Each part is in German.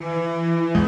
Música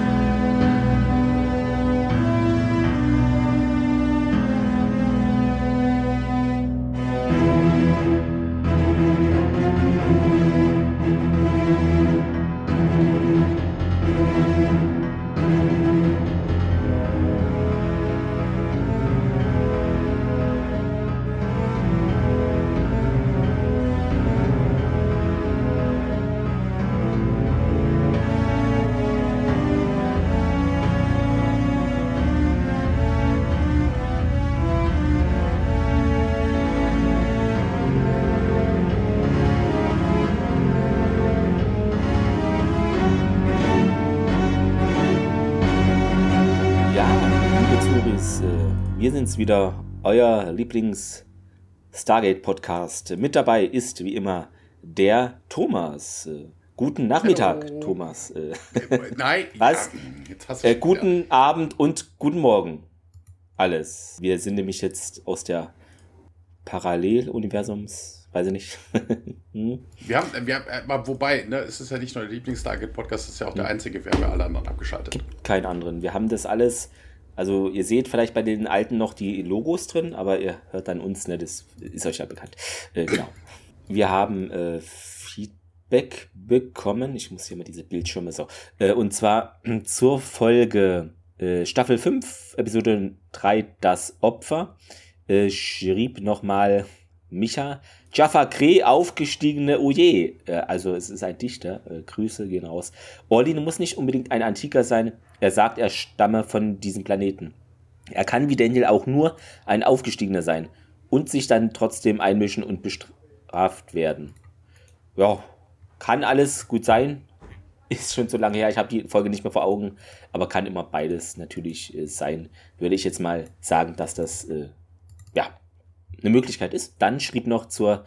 sind's wieder, euer Lieblings-Stargate-Podcast. Mit dabei ist wie immer der Thomas. Äh, guten Nachmittag, Hallo. Thomas. Äh, Nein, was? Äh, guten wieder. Abend und guten Morgen. Alles. Wir sind nämlich jetzt aus der Paralleluniversums weiß ich nicht. hm? Wir haben, wir haben, wobei, ne, es ist ja nicht nur der Lieblings-Stargate-Podcast, es ist ja auch der hm. einzige, wir haben ja alle anderen abgeschaltet. Gibt keinen anderen. Wir haben das alles also ihr seht vielleicht bei den alten noch die Logos drin, aber ihr hört dann uns, ne? Das ist euch ja bekannt. Äh, genau. Wir haben äh, Feedback bekommen. Ich muss hier mal diese Bildschirme so. Äh, und zwar zur Folge äh, Staffel 5, Episode 3, das Opfer. Äh, schrieb nochmal Micha. Jaffa Kreh, aufgestiegene Oje. Äh, also es ist ein Dichter. Äh, Grüße gehen raus. Orlin muss nicht unbedingt ein Antiker sein. Er sagt, er stamme von diesem Planeten. Er kann wie Daniel auch nur ein Aufgestiegener sein und sich dann trotzdem einmischen und bestraft werden. Ja, kann alles gut sein. Ist schon so lange her, ich habe die Folge nicht mehr vor Augen, aber kann immer beides natürlich äh, sein. Würde ich jetzt mal sagen, dass das äh, eine Möglichkeit ist. Dann schrieb noch zur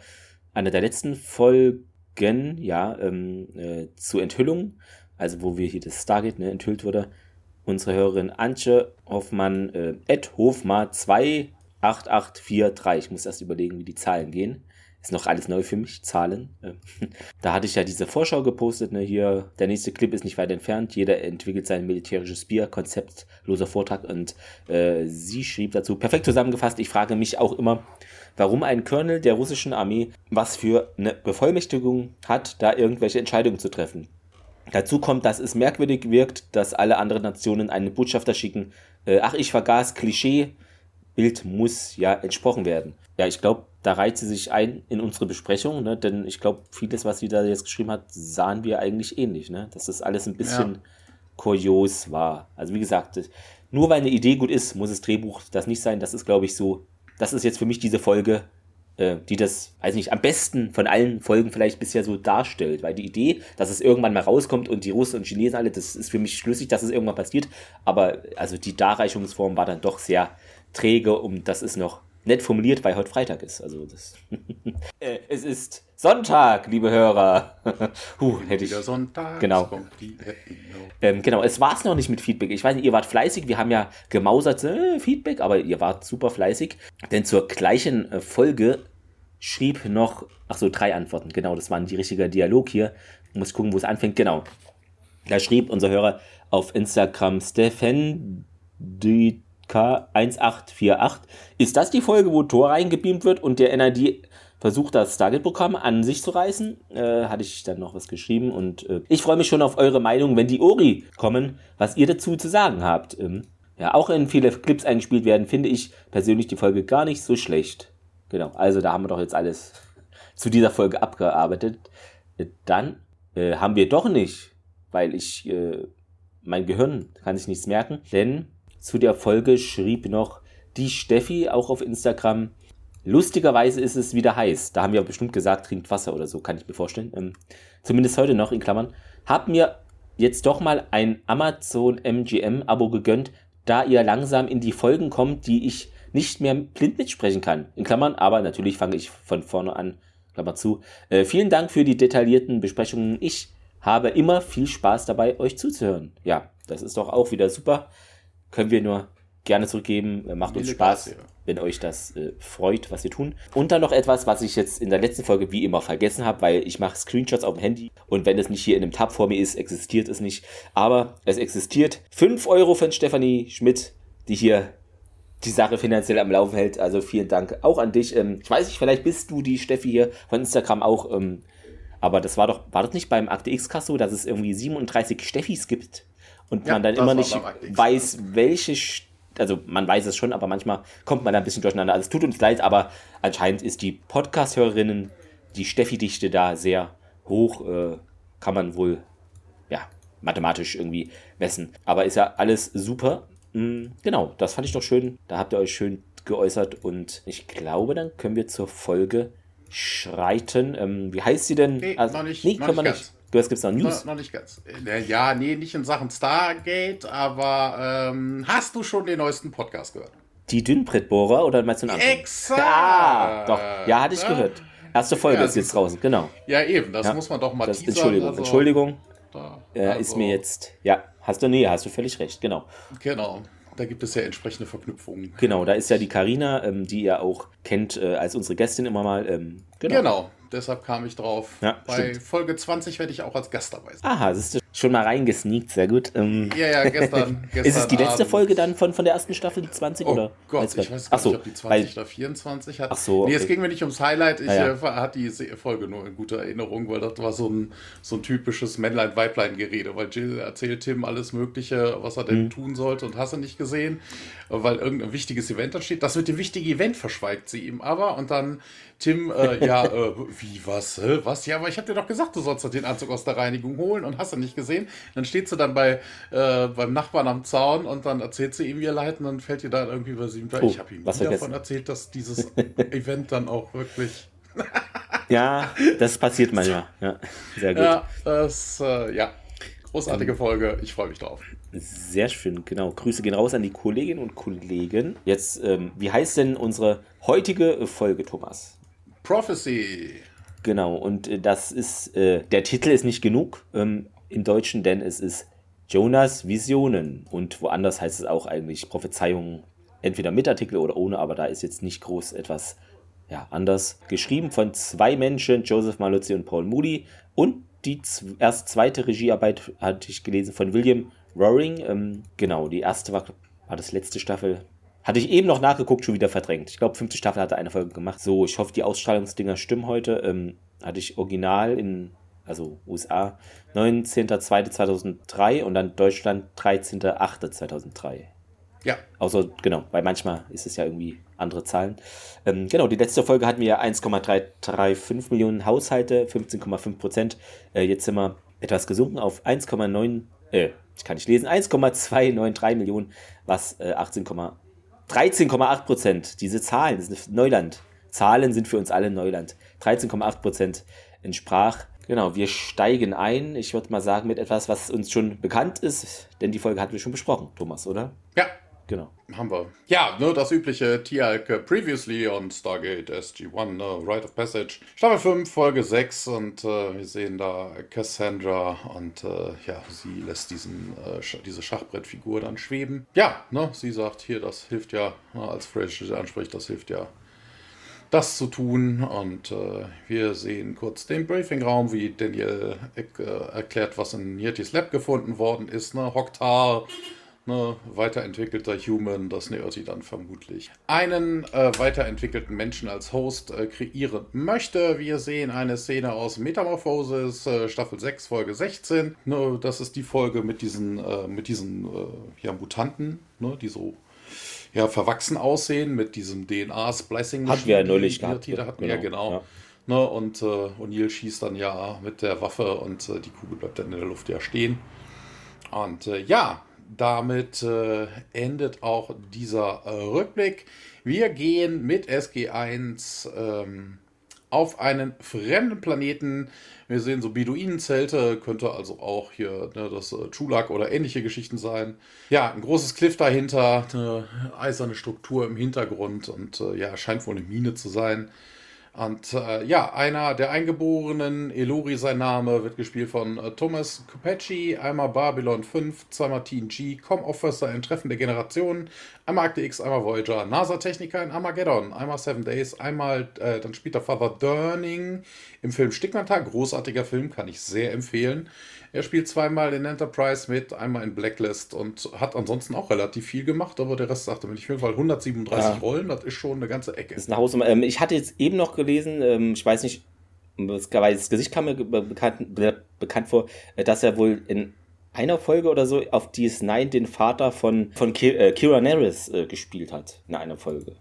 einer der letzten Folgen, ja, ähm, äh, zur Enthüllung, also wo wir hier das Stargate ne, enthüllt wurde, unsere Hörerin Antje Hoffmann, äh, Ed Hofma 28843. Ich muss erst überlegen, wie die Zahlen gehen. Ist noch alles neu für mich, Zahlen. Ähm, da hatte ich ja diese Vorschau gepostet, ne, hier, der nächste Clip ist nicht weit entfernt, jeder entwickelt sein militärisches Bier, konzeptloser Vortrag und äh, sie schrieb dazu, perfekt zusammengefasst, ich frage mich auch immer, warum ein Colonel der russischen Armee was für eine Bevollmächtigung hat, da irgendwelche Entscheidungen zu treffen. Dazu kommt, dass es merkwürdig wirkt, dass alle anderen Nationen einen Botschafter schicken. Äh, ach, ich vergaß, Klischee, Bild muss ja entsprochen werden. Ja, ich glaube, da reiht sie sich ein in unsere Besprechung, ne? denn ich glaube, vieles, was sie da jetzt geschrieben hat, sahen wir eigentlich ähnlich, ne? dass das alles ein bisschen ja. kurios war. Also wie gesagt, nur weil eine Idee gut ist, muss das Drehbuch das nicht sein. Das ist, glaube ich, so, das ist jetzt für mich diese Folge, äh, die das, weiß nicht, am besten von allen Folgen vielleicht bisher so darstellt. Weil die Idee, dass es irgendwann mal rauskommt und die Russen und Chinesen alle, das ist für mich schlüssig, dass es irgendwann passiert. Aber also die Darreichungsform war dann doch sehr träge und das ist noch nett formuliert, weil heute Freitag ist. Also das äh, es ist Sonntag, liebe Hörer. huh, hätte ich. Sonntag. Genau. Ähm, genau, es war es noch nicht mit Feedback. Ich weiß nicht, ihr wart fleißig. Wir haben ja gemausert äh, Feedback, aber ihr wart super fleißig. Denn zur gleichen äh, Folge schrieb noch, ach so, drei Antworten. Genau, das war ein richtiger Dialog hier. Muss gucken, wo es anfängt. Genau. Da schrieb unser Hörer auf Instagram Stefan die K1848. Ist das die Folge, wo Thor reingebeamt wird und der NID versucht, das Stargate-Programm an sich zu reißen? Äh, hatte ich dann noch was geschrieben und äh, ich freue mich schon auf eure Meinung, wenn die Ori kommen, was ihr dazu zu sagen habt. Ähm, ja, auch wenn viele Clips eingespielt werden, finde ich persönlich die Folge gar nicht so schlecht. Genau, also da haben wir doch jetzt alles zu dieser Folge abgearbeitet. Äh, dann äh, haben wir doch nicht, weil ich, äh, mein Gehirn kann sich nichts merken, denn zu der Folge schrieb noch die Steffi auch auf Instagram. Lustigerweise ist es wieder heiß. Da haben wir bestimmt gesagt, trinkt Wasser oder so, kann ich mir vorstellen. Ähm, zumindest heute noch in Klammern. Hab mir jetzt doch mal ein Amazon MGM Abo gegönnt, da ihr langsam in die Folgen kommt, die ich nicht mehr blind mitsprechen kann. In Klammern, aber natürlich fange ich von vorne an. Klammer zu. Äh, vielen Dank für die detaillierten Besprechungen. Ich habe immer viel Spaß dabei, euch zuzuhören. Ja, das ist doch auch wieder super können wir nur gerne zurückgeben. Äh, macht uns Spaß, ja. wenn euch das äh, freut, was wir tun. Und dann noch etwas, was ich jetzt in der letzten Folge wie immer vergessen habe, weil ich mache Screenshots auf dem Handy und wenn es nicht hier in einem Tab vor mir ist, existiert es nicht. Aber es existiert. 5 Euro von Stefanie Schmidt, die hier die Sache finanziell am Laufen hält. Also vielen Dank auch an dich. Ähm, ich weiß nicht, vielleicht bist du die Steffi hier von Instagram auch. Ähm, aber das war doch, war das nicht beim Akte X-Cast so, dass es irgendwie 37 Steffis gibt und ja, man dann immer nicht weiß, welche also man weiß es schon, aber manchmal kommt man da ein bisschen durcheinander. Also es tut uns leid, aber anscheinend ist die Podcast-Hörerinnen, die Steffi-Dichte da sehr hoch, äh, kann man wohl, ja, mathematisch irgendwie messen. Aber ist ja alles super. Mhm, genau, das fand ich doch schön. Da habt ihr euch schön geäußert und ich glaube, dann können wir zur Folge schreiten. Ähm, wie heißt sie denn? Nee, also, noch nicht. Nee, noch wir nicht. Du hast gibt's noch News? No, noch nicht ganz. Äh, ja, nee, nicht in Sachen Stargate, aber ähm, hast du schon den neuesten Podcast gehört? Die Dünnbrettbohrer oder meinst du einen anderen? Exakt! Ah, doch. Ja, hatte ich ja. gehört. Erste Folge ja, ist jetzt draußen, genau. Ja, eben, das ja. muss man doch mal das, teasern, Entschuldigung, also, Entschuldigung. Da, also, ist mir jetzt, ja, hast du, nee, hast du völlig recht, genau. Genau. Da gibt es ja entsprechende Verknüpfungen. Genau, da ist ja die Karina, ähm, die ihr auch kennt äh, als unsere Gästin immer mal. Ähm, genau. genau deshalb kam ich drauf. Ja, Bei stimmt. Folge 20 werde ich auch als Gast dabei sein. Aha, das ist schon mal reingesneakt, sehr gut. Ähm, ja, ja, gestern. gestern ist es die letzte Abend. Folge dann von, von der ersten Staffel, die 20? Oh oder? Gott, ich weiß gar so, nicht, ob die 20 weil, oder 24 hat. Ach so. Okay. Nee, es ging mir nicht ums Highlight. Ich ja, ja. Äh, hatte die Folge nur in guter Erinnerung, weil das war so ein, so ein typisches Männlein-Weiblein-Gerede, weil Jill erzählt Tim alles Mögliche, was er denn mhm. tun sollte und hast du nicht gesehen, weil irgendein wichtiges Event ansteht. Das mit dem wichtigen Event verschweigt sie ihm aber und dann Tim, äh, ja, äh, wie, was, äh, was? Ja, aber ich habe dir doch gesagt, du sollst den Anzug aus der Reinigung holen und hast du nicht gesehen. Dann steht sie dann bei, äh, beim Nachbarn am Zaun und dann erzählt sie ihm ihr Leid und dann fällt ihr da irgendwie über sie. Oh, ich habe ihm davon erzählt, dass dieses Event dann auch wirklich. ja, das passiert manchmal. Ja, sehr gut. Ja, das, äh, ja, großartige Folge. Ich freue mich drauf. Sehr schön, genau. Grüße gehen raus an die Kolleginnen und Kollegen. Jetzt, ähm, wie heißt denn unsere heutige Folge, Thomas? Prophecy. Genau, und äh, das ist, äh, der Titel ist nicht genug ähm, im Deutschen, denn es ist Jonas Visionen. Und woanders heißt es auch eigentlich Prophezeiungen, entweder mit Artikel oder ohne, aber da ist jetzt nicht groß etwas ja, anders. Geschrieben von zwei Menschen, Joseph Maluzzi und Paul Moody. Und die erst zweite Regiearbeit hatte ich gelesen von William Roaring. Ähm, genau, die erste war, war das letzte Staffel hatte ich eben noch nachgeguckt, schon wieder verdrängt. Ich glaube, fünfte Staffel hatte eine Folge gemacht. So, ich hoffe, die Ausstrahlungsdinger stimmen heute. Ähm, hatte ich original in, also USA, 19.02.2003 und dann Deutschland 13.08.2003. Ja. Außer, genau, weil manchmal ist es ja irgendwie andere Zahlen. Ähm, genau, die letzte Folge hatten wir 1,335 Millionen Haushalte, 15,5 Prozent. Äh, jetzt sind wir etwas gesunken auf 1,9, äh, ich kann nicht lesen, 1,293 Millionen, was äh, 18, 13,8 Prozent. Diese Zahlen, das ist Neuland. Zahlen sind für uns alle Neuland. 13,8 Prozent entsprach. Genau, wir steigen ein. Ich würde mal sagen, mit etwas, was uns schon bekannt ist, denn die Folge hatten wir schon besprochen, Thomas, oder? Ja, Genau. Haben wir. Ja, ne, das übliche Tialk Previously on Stargate SG-1, ne, Rite of Passage. Staffel 5, Folge 6 und äh, wir sehen da Cassandra und äh, ja, sie lässt diesen, äh, diese Schachbrettfigur dann schweben. Ja, ne, sie sagt hier, das hilft ja, ne, als Fraser anspricht, das hilft ja das zu tun. Und äh, wir sehen kurz den Briefingraum, wie Daniel äh, erklärt, was in Yetis Lab gefunden worden ist. Ne? Hoktar ne, weiterentwickelter Human, das Neoti dann vermutlich einen äh, weiterentwickelten Menschen als Host äh, kreieren möchte. Wir sehen eine Szene aus Metamorphosis, äh, Staffel 6, Folge 16. Ne, das ist die Folge mit diesen, äh, mit diesen äh, ja, Mutanten, ne, die so ja, verwachsen aussehen mit diesem DNA-Splicing. Hatten wir ja neulich gehabt. Die, hatten genau, ja, genau. Ja. Ne, und äh, O'Neill schießt dann ja mit der Waffe und äh, die Kugel bleibt dann in der Luft ja stehen. Und äh, ja, damit äh, endet auch dieser äh, Rückblick. Wir gehen mit SG1 ähm, auf einen fremden Planeten. Wir sehen so Beduinenzelte, könnte also auch hier ne, das äh, Chulak oder ähnliche Geschichten sein. Ja, ein großes Cliff dahinter, eine eiserne Struktur im Hintergrund und äh, ja, scheint wohl eine Mine zu sein. Und äh, ja, einer der Eingeborenen, Elori sein Name, wird gespielt von äh, Thomas Kopecci, einmal Babylon 5, zweimal TNG, Com Officer, ein Treffen der Generationen, einmal Akte X, einmal Voyager, NASA-Techniker in Armageddon, einmal Seven Days, einmal, äh, dann spielt er Father Durning. Im Film Stigmata, großartiger Film, kann ich sehr empfehlen. Er spielt zweimal in Enterprise mit, einmal in Blacklist und hat ansonsten auch relativ viel gemacht, aber der Rest sagte mir nicht viel, weil 137 ja. Rollen, das ist schon eine ganze Ecke. Das ist eine Hausnummer. Ähm, ich hatte jetzt eben noch gelesen, ähm, ich weiß nicht, das Gesicht kam mir bekannt, bekannt vor, äh, dass er wohl in einer Folge oder so auf DS9 den Vater von, von äh, Kira Nerys äh, gespielt hat. In einer Folge.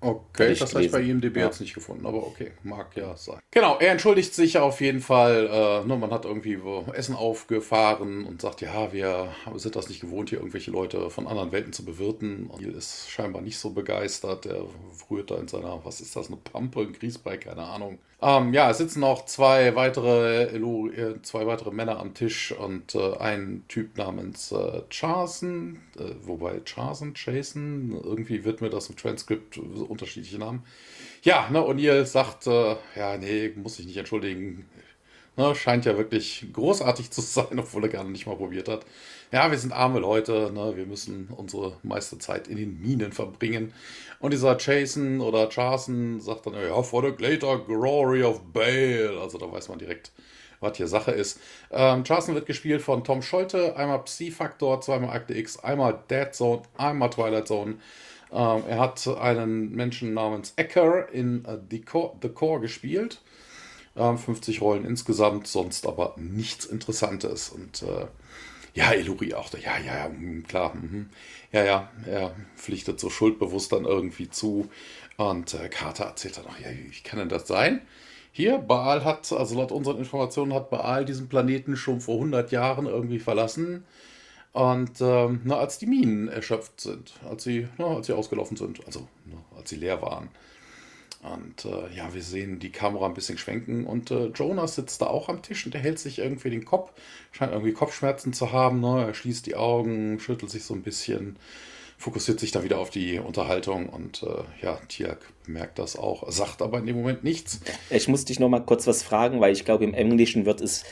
Okay, das habe ich bei IMDb ja. jetzt nicht gefunden, aber okay, mag ja sein. Genau, er entschuldigt sich auf jeden Fall. Äh, ne, man hat irgendwie Essen aufgefahren und sagt, ja, wir sind das nicht gewohnt, hier irgendwelche Leute von anderen Welten zu bewirten. Und Neil ist scheinbar nicht so begeistert. Er rührt da in seiner, was ist das, eine Pampe, ein Grießbrei, keine Ahnung. Ähm, ja, es sitzen noch zwei weitere, äh, zwei weitere Männer am Tisch und äh, ein Typ namens äh, Charson, äh, wobei Charson, Jason, irgendwie wird mir das im Transkript unterschiedliche Namen. Ja, ne, O'Neill sagt, äh, ja, nee, muss ich nicht entschuldigen. Ne, scheint ja wirklich großartig zu sein, obwohl er gar nicht mal probiert hat. Ja, wir sind arme Leute, ne, wir müssen unsere meiste Zeit in den Minen verbringen. Und dieser Jason oder Charson sagt dann, ja, for the greater glory of Bale. Also da weiß man direkt, was hier Sache ist. Ähm, Charson wird gespielt von Tom Scholte, einmal Psi-Faktor, zweimal Akte X, einmal Dead Zone, einmal Twilight Zone. Ähm, er hat einen Menschen namens Ecker in uh, The, Core, The Core gespielt. Ähm, 50 Rollen insgesamt, sonst aber nichts Interessantes. Und äh, ja, Eluri auch. Ja, ja, ja, hm, klar. Mhm. Ja, ja, er pflichtet so schuldbewusst dann irgendwie zu. Und äh, Carter erzählt dann auch, ja, wie kann denn das sein? Hier, Baal hat, also laut unseren Informationen, hat Baal diesen Planeten schon vor 100 Jahren irgendwie verlassen. Und ähm, na, als die Minen erschöpft sind, als sie, na, als sie ausgelaufen sind, also na, als sie leer waren. Und äh, ja, wir sehen die Kamera ein bisschen schwenken und äh, Jonas sitzt da auch am Tisch und er hält sich irgendwie den Kopf, scheint irgendwie Kopfschmerzen zu haben. Ne? Er schließt die Augen, schüttelt sich so ein bisschen, fokussiert sich dann wieder auf die Unterhaltung und äh, ja, Tiak merkt das auch, sagt aber in dem Moment nichts. Ich muss dich noch mal kurz was fragen, weil ich glaube, im Englischen wird es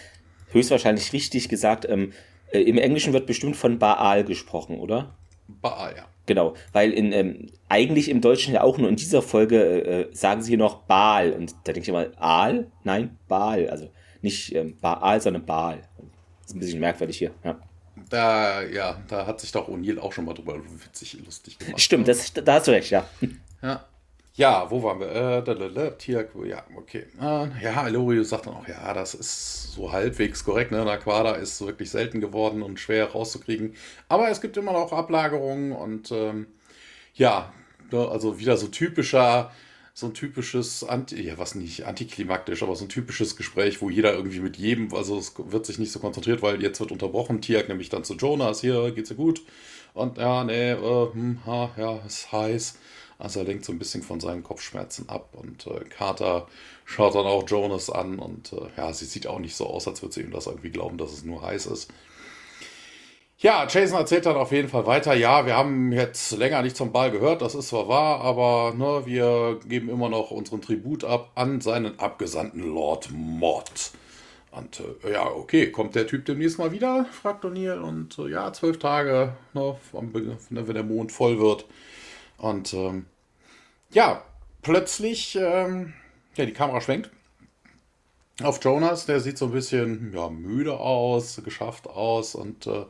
höchstwahrscheinlich richtig gesagt. Ähm, äh, Im Englischen wird bestimmt von Baal gesprochen, oder? Baal, ja. Genau, weil in, ähm, eigentlich im Deutschen ja auch nur in dieser Folge äh, sagen sie noch Baal. Und da denke ich immer, Aal? Nein, Baal. Also nicht ähm, Baal, sondern Baal. Das ist ein bisschen merkwürdig hier. Ja. Da, ja, da hat sich doch O'Neill auch schon mal drüber witzig lustig gemacht. Stimmt, ne? das, da hast du recht, ja. Ja. Ja, wo waren wir? Äh, Tier, ja, okay. Äh, ja, Alorio sagt dann auch, ja, das ist so halbwegs korrekt. Ne? Aquada ist wirklich selten geworden und schwer rauszukriegen. Aber es gibt immer noch Ablagerungen und ähm, ja, ne, also wieder so typischer, so ein typisches, Anti, ja, was nicht antiklimaktisch, aber so ein typisches Gespräch, wo jeder irgendwie mit jedem, also es wird sich nicht so konzentriert, weil jetzt wird unterbrochen. Tiak nämlich dann zu Jonas, hier geht's dir gut. Und ja, nee, äh, hm, ha, ja, ist heiß. Also er lenkt so ein bisschen von seinen Kopfschmerzen ab und äh, Carter schaut dann auch Jonas an und äh, ja, sie sieht auch nicht so aus, als würde sie ihm das irgendwie glauben, dass es nur heiß ist. Ja, Jason erzählt dann auf jeden Fall weiter. Ja, wir haben jetzt länger nicht zum Ball gehört, das ist zwar wahr, aber ne, wir geben immer noch unseren Tribut ab an seinen Abgesandten Lord Mott. Und äh, ja, okay, kommt der Typ demnächst mal wieder? fragt O'Neill. Und äh, ja, zwölf Tage, ne, wenn der Mond voll wird. Und ähm, ja, plötzlich, ähm, ja, die Kamera schwenkt auf Jonas, der sieht so ein bisschen ja, müde aus, geschafft aus. Und äh,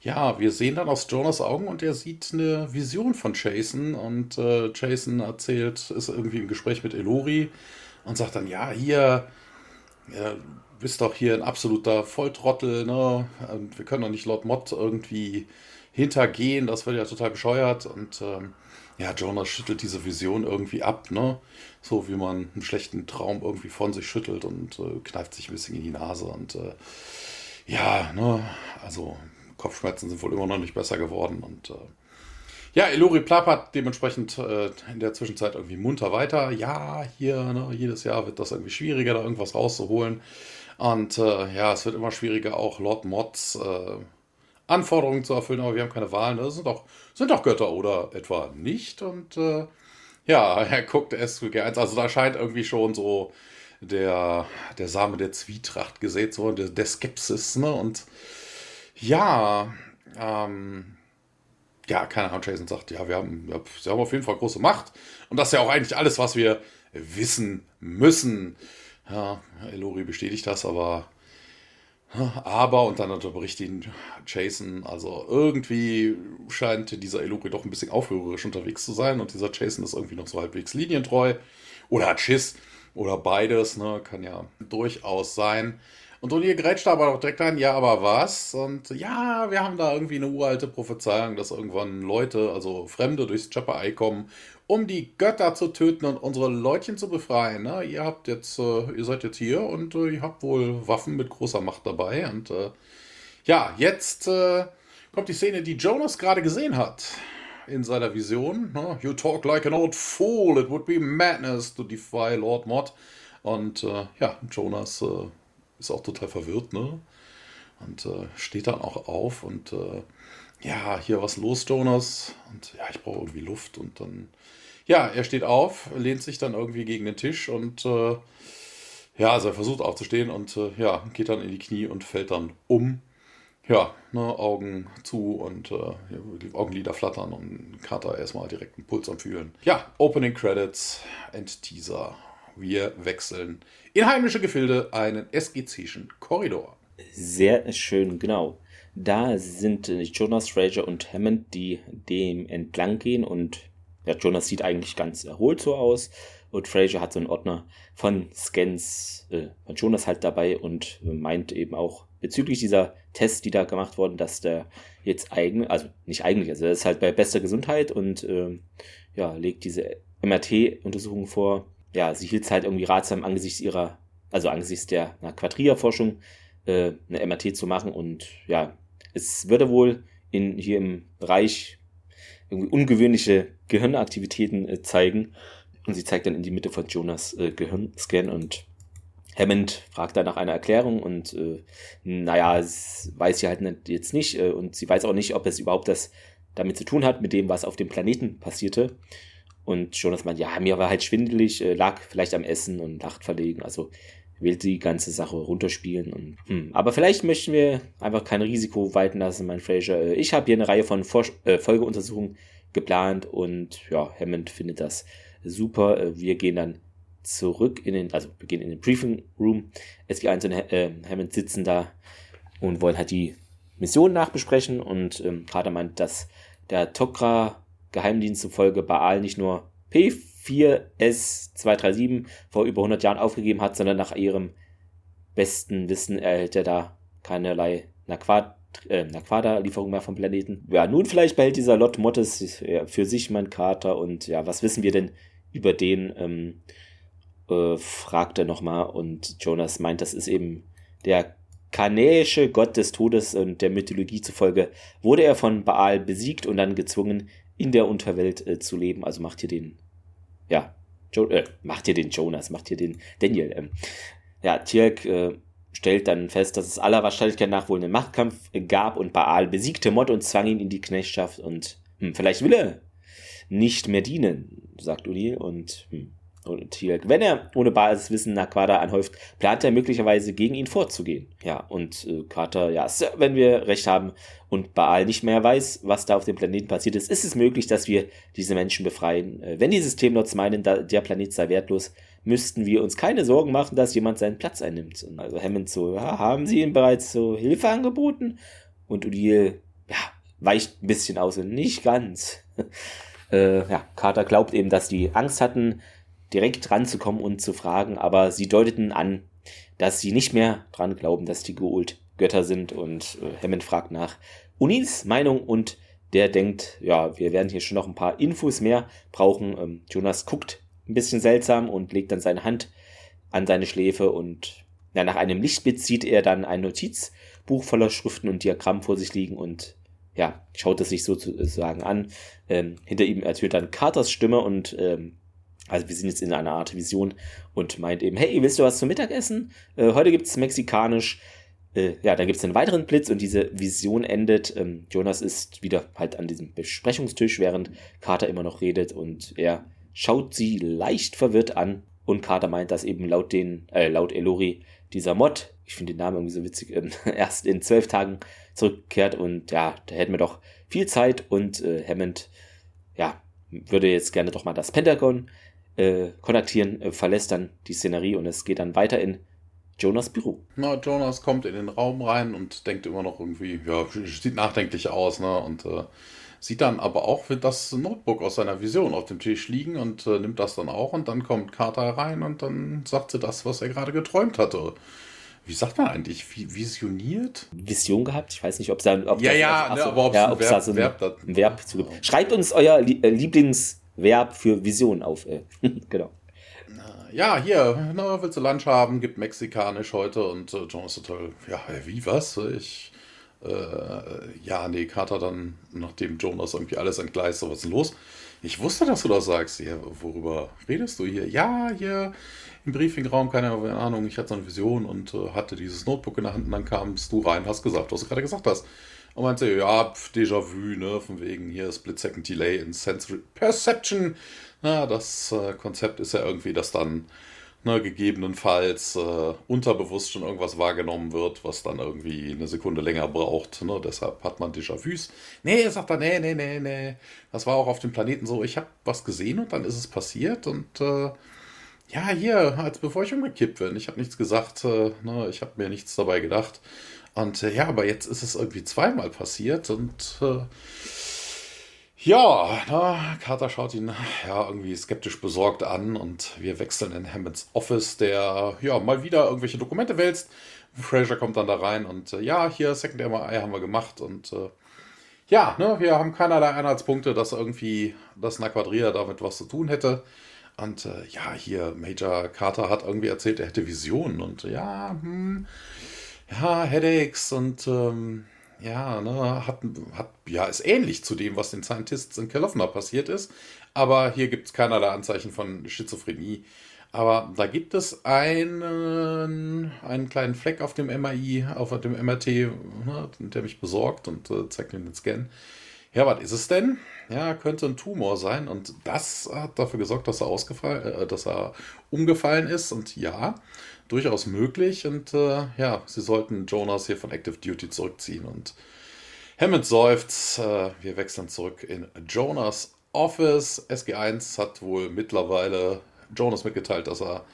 ja, wir sehen dann aus Jonas Augen und er sieht eine Vision von Jason. Und äh, Jason erzählt, ist irgendwie im Gespräch mit Elori und sagt dann, ja, hier, ja, bist doch hier ein absoluter Volltrottel, ne? Und wir können doch nicht Lord Mott irgendwie hintergehen, das wird ja total bescheuert. Und ähm, ja, Jonas schüttelt diese Vision irgendwie ab, ne? So wie man einen schlechten Traum irgendwie von sich schüttelt und äh, kneift sich ein bisschen in die Nase und äh, ja, ne, also Kopfschmerzen sind wohl immer noch nicht besser geworden und äh, ja, Elori plappert dementsprechend äh, in der Zwischenzeit irgendwie munter weiter. Ja, hier, ne, jedes Jahr wird das irgendwie schwieriger, da irgendwas rauszuholen. Und äh, ja, es wird immer schwieriger, auch Lord Mods äh, Anforderungen zu erfüllen, aber wir haben keine Wahlen. Das sind doch, sind doch Götter oder etwa nicht. Und äh, Ja, er guckt SWG1. Also da scheint irgendwie schon so der, der Same der Zwietracht gesät, so der, der Skepsis, ne? Und ja, ähm, ja, keine Ahnung, Jason sagt, ja, wir haben, ja, sie haben auf jeden Fall große Macht. Und das ist ja auch eigentlich alles, was wir wissen müssen. Ja, Elori bestätigt das, aber aber, und dann unterbricht ihn Jason, also irgendwie scheint dieser Elori doch ein bisschen aufrührerisch unterwegs zu sein und dieser Jason ist irgendwie noch so halbwegs linientreu oder hat Schiss oder beides, ne, kann ja durchaus sein. Und O'Neill grätscht aber auch direkt ein, ja, aber was? Und ja, wir haben da irgendwie eine uralte Prophezeiung, dass irgendwann Leute, also Fremde, durchs Chopper Eye kommen, um die Götter zu töten und unsere Leutchen zu befreien. Ne? Ihr habt jetzt, äh, ihr seid jetzt hier und äh, ihr habt wohl Waffen mit großer Macht dabei. Und äh, ja, jetzt äh, kommt die Szene, die Jonas gerade gesehen hat in seiner Vision. Ne? You talk like an old fool. It would be madness to defy Lord Mod. Und äh, ja, Jonas äh, ist auch total verwirrt, ne? Und äh, steht dann auch auf und äh, ja, hier was los, Jonas. Und ja, ich brauche irgendwie Luft. Und dann, ja, er steht auf, lehnt sich dann irgendwie gegen den Tisch und äh, ja, also er versucht aufzustehen und äh, ja, geht dann in die Knie und fällt dann um. Ja, ne, Augen zu und äh, die Augenlider flattern und Carter erstmal direkt einen Puls am Fühlen. Ja, Opening Credits and Teaser. Wir wechseln in heimische Gefilde einen SGC'schen Korridor. Sehr schön, genau. Da sind Jonas, Fraser und Hammond, die dem entlang gehen und ja, Jonas sieht eigentlich ganz erholt so aus und Fraser hat so einen Ordner von Scans äh, von Jonas halt dabei und meint eben auch bezüglich dieser Tests, die da gemacht wurden, dass der jetzt eigentlich, also nicht eigentlich, also er ist halt bei bester Gesundheit und äh, ja, legt diese MRT-Untersuchung vor, ja, sie hielt es halt irgendwie ratsam angesichts ihrer, also angesichts der Quadria-Forschung, äh, eine MRT zu machen und ja, es würde wohl in, hier im Bereich irgendwie ungewöhnliche Gehirnaktivitäten äh, zeigen. Und sie zeigt dann in die Mitte von Jonas äh, Gehirnscan und Hammond fragt dann nach einer Erklärung und äh, naja, es weiß sie halt nicht, jetzt nicht äh, und sie weiß auch nicht, ob es überhaupt das damit zu tun hat, mit dem, was auf dem Planeten passierte. Und Jonas meint, ja, mir war halt schwindelig, äh, lag vielleicht am Essen und Nacht verlegen. Also will die ganze Sache runterspielen. Und, hm. Aber vielleicht möchten wir einfach kein Risiko walten lassen, mein Fraser. Äh, ich habe hier eine Reihe von Vor äh, Folgeuntersuchungen geplant und ja, Hammond findet das super. Äh, wir gehen dann zurück in den, also wir gehen in den Briefing Room. SG1 und äh, Hammond sitzen da und wollen halt die Mission nachbesprechen und ähm, Carter meint, dass der Tokra Geheimdienst zufolge Baal nicht nur P4S237 vor über 100 Jahren aufgegeben hat, sondern nach ihrem besten Wissen erhält er da keinerlei äh, Naquada-Lieferung mehr vom Planeten. Ja, nun vielleicht behält dieser Lot Mottes für sich mein Kater und ja, was wissen wir denn über den? Ähm, äh, fragt er nochmal und Jonas meint, das ist eben der kanäische Gott des Todes und der Mythologie zufolge wurde er von Baal besiegt und dann gezwungen, in der Unterwelt äh, zu leben. Also macht ihr den, ja, jo äh, macht ihr den Jonas, macht ihr den Daniel. Ähm, ja, Tirk äh, stellt dann fest, dass es aller Wahrscheinlichkeit nach wohl einen Machtkampf gab und Baal besiegte Mod und zwang ihn in die Knechtschaft und hm, vielleicht will er nicht mehr dienen, sagt O'Neill und hm, hier, wenn er ohne Basiswissen nach Quader anhäuft, plant er möglicherweise gegen ihn vorzugehen. Ja, und äh, Carter, ja, Sir, wenn wir recht haben und Baal nicht mehr weiß, was da auf dem Planeten passiert ist, ist es möglich, dass wir diese Menschen befreien. Äh, wenn die Systemlots meinen, da, der Planet sei wertlos, müssten wir uns keine Sorgen machen, dass jemand seinen Platz einnimmt. Und also Hammond so, ja, haben sie ihm bereits so Hilfe angeboten? Und Udil, ja, weicht ein bisschen aus und nicht ganz. äh, ja, Carter glaubt eben, dass die Angst hatten, direkt ranzukommen und zu fragen, aber sie deuteten an, dass sie nicht mehr dran glauben, dass die Gould Götter sind und äh, Hammond fragt nach Unis Meinung und der denkt, ja, wir werden hier schon noch ein paar Infos mehr brauchen. Ähm, Jonas guckt ein bisschen seltsam und legt dann seine Hand an seine Schläfe und ja, nach einem Lichtblitz sieht er dann ein Notizbuch voller Schriften und Diagrammen vor sich liegen und ja, schaut es sich sozusagen an. Ähm, hinter ihm ertönt dann Carters Stimme und ähm, also wir sind jetzt in einer Art Vision und meint eben, hey, willst du was zum Mittagessen? Äh, heute gibt's mexikanisch. Äh, ja, dann gibt's einen weiteren Blitz und diese Vision endet. Ähm, Jonas ist wieder halt an diesem Besprechungstisch, während Carter immer noch redet und er schaut sie leicht verwirrt an und Carter meint, dass eben laut den, äh, laut Elori dieser Mod, ich finde den Namen irgendwie so witzig, äh, erst in zwölf Tagen zurückkehrt und ja, da hätten wir doch viel Zeit und äh, Hammond, ja, würde jetzt gerne doch mal das Pentagon äh, kontaktieren, äh, verlässt dann die Szenerie und es geht dann weiter in Jonas Büro. Na, Jonas kommt in den Raum rein und denkt immer noch irgendwie, ja, sieht nachdenklich aus, ne? Und äh, sieht dann aber auch das Notebook aus seiner Vision auf dem Tisch liegen und äh, nimmt das dann auch und dann kommt Carter rein und dann sagt sie das, was er gerade geträumt hatte. Wie sagt man eigentlich? Visioniert? Vision gehabt? Ich weiß nicht, ob es da. Ob ja, das, ja, ne, aber ob ja, es da so ein Verb, Verb, Verb zugibt. Schreibt uns euer äh, Lieblingsverb für Vision auf. Äh, genau ja, hier, na, willst du Lunch haben? Gibt mexikanisch heute und äh, John ist total, ja, wie, was? Ich, äh, ja, nee, Carter dann, nachdem Jonas irgendwie alles entgleist, so, was ist denn los? Ich wusste, dass du das sagst. Ja, worüber redest du hier? Ja, hier im Briefingraum, keine Ahnung, ich hatte so eine Vision und äh, hatte dieses Notebook in der Hand und dann kamst du rein, hast gesagt, was du gerade gesagt hast. Und meinte, ja, Déjà-vu, ne, von wegen hier Split-Second Delay in Sensory Perception. Na, das äh, Konzept ist ja irgendwie, dass dann ne, gegebenenfalls äh, unterbewusst schon irgendwas wahrgenommen wird, was dann irgendwie eine Sekunde länger braucht. Ne? Deshalb hat man Déjà-vus. Nee, sagt er, nee, nee, nee, nee. Das war auch auf dem Planeten so. Ich habe was gesehen und dann ist es passiert und äh, ja, hier, als bevor ich umgekippt bin. Ich habe nichts gesagt, äh, ne? ich habe mir nichts dabei gedacht. Und äh, ja, aber jetzt ist es irgendwie zweimal passiert und äh, ja, na, Carter schaut ihn ja irgendwie skeptisch besorgt an und wir wechseln in Hammonds Office, der ja mal wieder irgendwelche Dokumente wälzt. Fraser kommt dann da rein und äh, ja, hier Second MRI haben wir gemacht und äh, ja, ne, wir haben keinerlei Anhaltspunkte, dass irgendwie das Naquadria damit was zu tun hätte. Und äh, ja, hier Major Carter hat irgendwie erzählt, er hätte Visionen und ja, hm, ja, Headaches und ähm, ja, ne, hat, hat, ja, ist ähnlich zu dem, was den Scientists in Kelowna passiert ist. Aber hier gibt es keinerlei Anzeichen von Schizophrenie. Aber da gibt es einen, einen kleinen Fleck auf dem MRI, auf dem MRT, ne, der mich besorgt und äh, zeigt mir den Scan. Ja, was ist es denn? Ja, könnte ein Tumor sein und das hat dafür gesorgt, dass er ausgefallen, äh, dass er umgefallen ist und ja, durchaus möglich. Und äh, ja, sie sollten Jonas hier von Active Duty zurückziehen. Und Hammond seufzt. Äh, wir wechseln zurück in Jonas Office. SG1 hat wohl mittlerweile Jonas mitgeteilt, dass er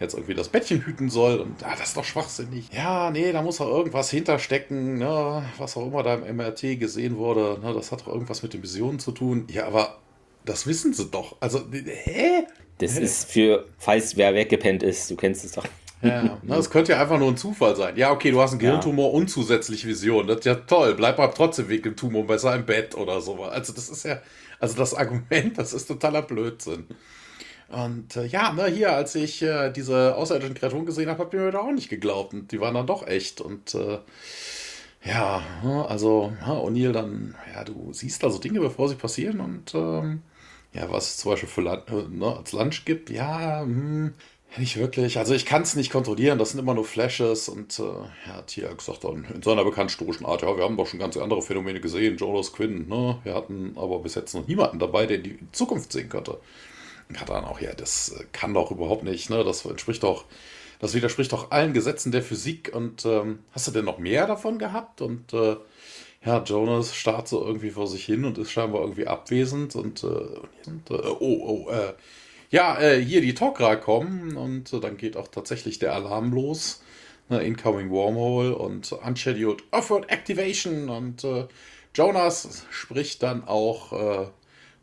jetzt irgendwie das Bettchen hüten soll. Und ah, das ist doch schwachsinnig. Ja, nee, da muss doch irgendwas hinterstecken. Ne? Was auch immer da im MRT gesehen wurde. Ne? Das hat doch irgendwas mit den Visionen zu tun. Ja, aber das wissen sie doch. Also, hä? Das ist für, falls wer weggepennt ist, du kennst es doch. Ja, das könnte ja einfach nur ein Zufall sein. Ja, okay, du hast einen Gehirntumor ja. und zusätzliche Vision. Das ist ja toll. Bleib aber trotzdem wegen dem Tumor besser im Bett oder so. Also, das ist ja, also das Argument, das ist totaler Blödsinn. Und äh, ja, ne, hier, als ich äh, diese außerirdischen Kreaturen gesehen habe, habt ihr mir da auch nicht geglaubt. Und die waren dann doch echt. Und äh, ja, ne, also ja, O'Neill dann, ja, du siehst also Dinge, bevor sie passieren. Und ähm, ja, was es zum Beispiel für äh, ne, als Lunch gibt, ja, hm, nicht wirklich. Also ich kann es nicht kontrollieren, das sind immer nur Flashes und äh, ja, Tiag sagt dann in seiner bekannt Art, ja, wir haben doch schon ganz andere Phänomene gesehen, Jonas Quinn, ne? Wir hatten aber bis jetzt noch niemanden dabei, der die Zukunft sehen könnte. Und hat dann auch, ja, das äh, kann doch überhaupt nicht, ne? Das entspricht doch, das widerspricht doch allen Gesetzen der Physik und ähm, hast du denn noch mehr davon gehabt? Und äh, ja, Jonas starrt so irgendwie vor sich hin und ist scheinbar irgendwie abwesend und, äh, und äh, oh, oh, äh, ja, äh, hier die Tok'ra kommen und äh, dann geht auch tatsächlich der Alarm los. Ne, Incoming Wormhole und Unscheduled Offroad Activation und äh, Jonas spricht dann auch äh,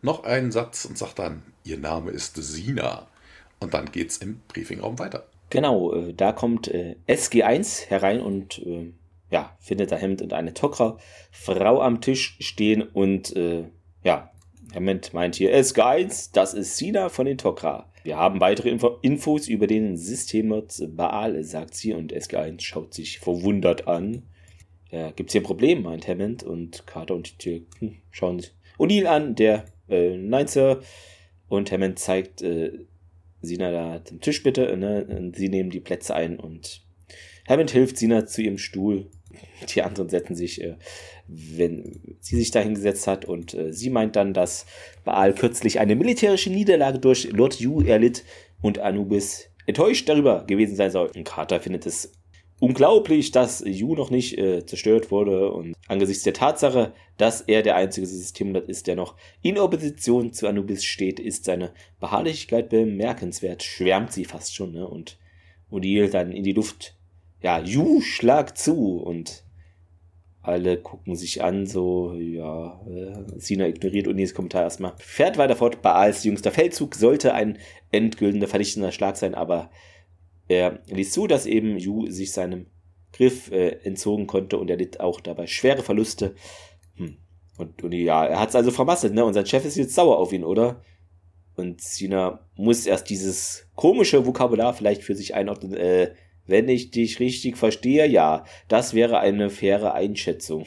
noch einen Satz und sagt dann, ihr Name ist Sina. Und dann geht's im Briefingraum weiter. Genau, äh, da kommt äh, SG1 herein und ja, findet da Hemd und eine Tok'ra-Frau am Tisch stehen und ja, Hammond meint hier, SG1, das ist Sina von den Tok'ra. Wir haben weitere Info Infos über den Systemmods Baal, sagt sie, und SG1 schaut sich verwundert an. Ja, gibt's hier ein Problem, meint Hammond, und Carter und die hm, schauen O'Neill an, der, äh, nein, Sir. Und Hammond zeigt äh, Sina da den Tisch bitte, ne? Und sie nehmen die Plätze ein und Hammond hilft Sina zu ihrem Stuhl Die anderen setzen sich, äh, wenn sie sich da hingesetzt hat und äh, sie meint dann, dass Baal kürzlich eine militärische Niederlage durch Lord Yu erlitt und Anubis enttäuscht darüber gewesen sein soll. Und Carter findet es unglaublich, dass Yu noch nicht äh, zerstört wurde und angesichts der Tatsache, dass er der einzige Systemlord ist, der noch in Opposition zu Anubis steht, ist seine Beharrlichkeit bemerkenswert, schwärmt sie fast schon, ne? Und Odile dann in die Luft, ja, Yu, schlag zu und alle gucken sich an, so, ja, äh, Sina ignoriert Unis Kommentar erstmal. Fährt weiter fort, Baals jüngster Feldzug sollte ein endgültiger vernichtender Schlag sein, aber er ließ zu, dass eben Yu sich seinem Griff äh, entzogen konnte und er litt auch dabei schwere Verluste. Hm. Und, und ja, er hat es also vermasselt, ne? Und sein Chef ist jetzt sauer auf ihn, oder? Und Sina muss erst dieses komische Vokabular vielleicht für sich einordnen. Äh, wenn ich dich richtig verstehe, ja, das wäre eine faire Einschätzung.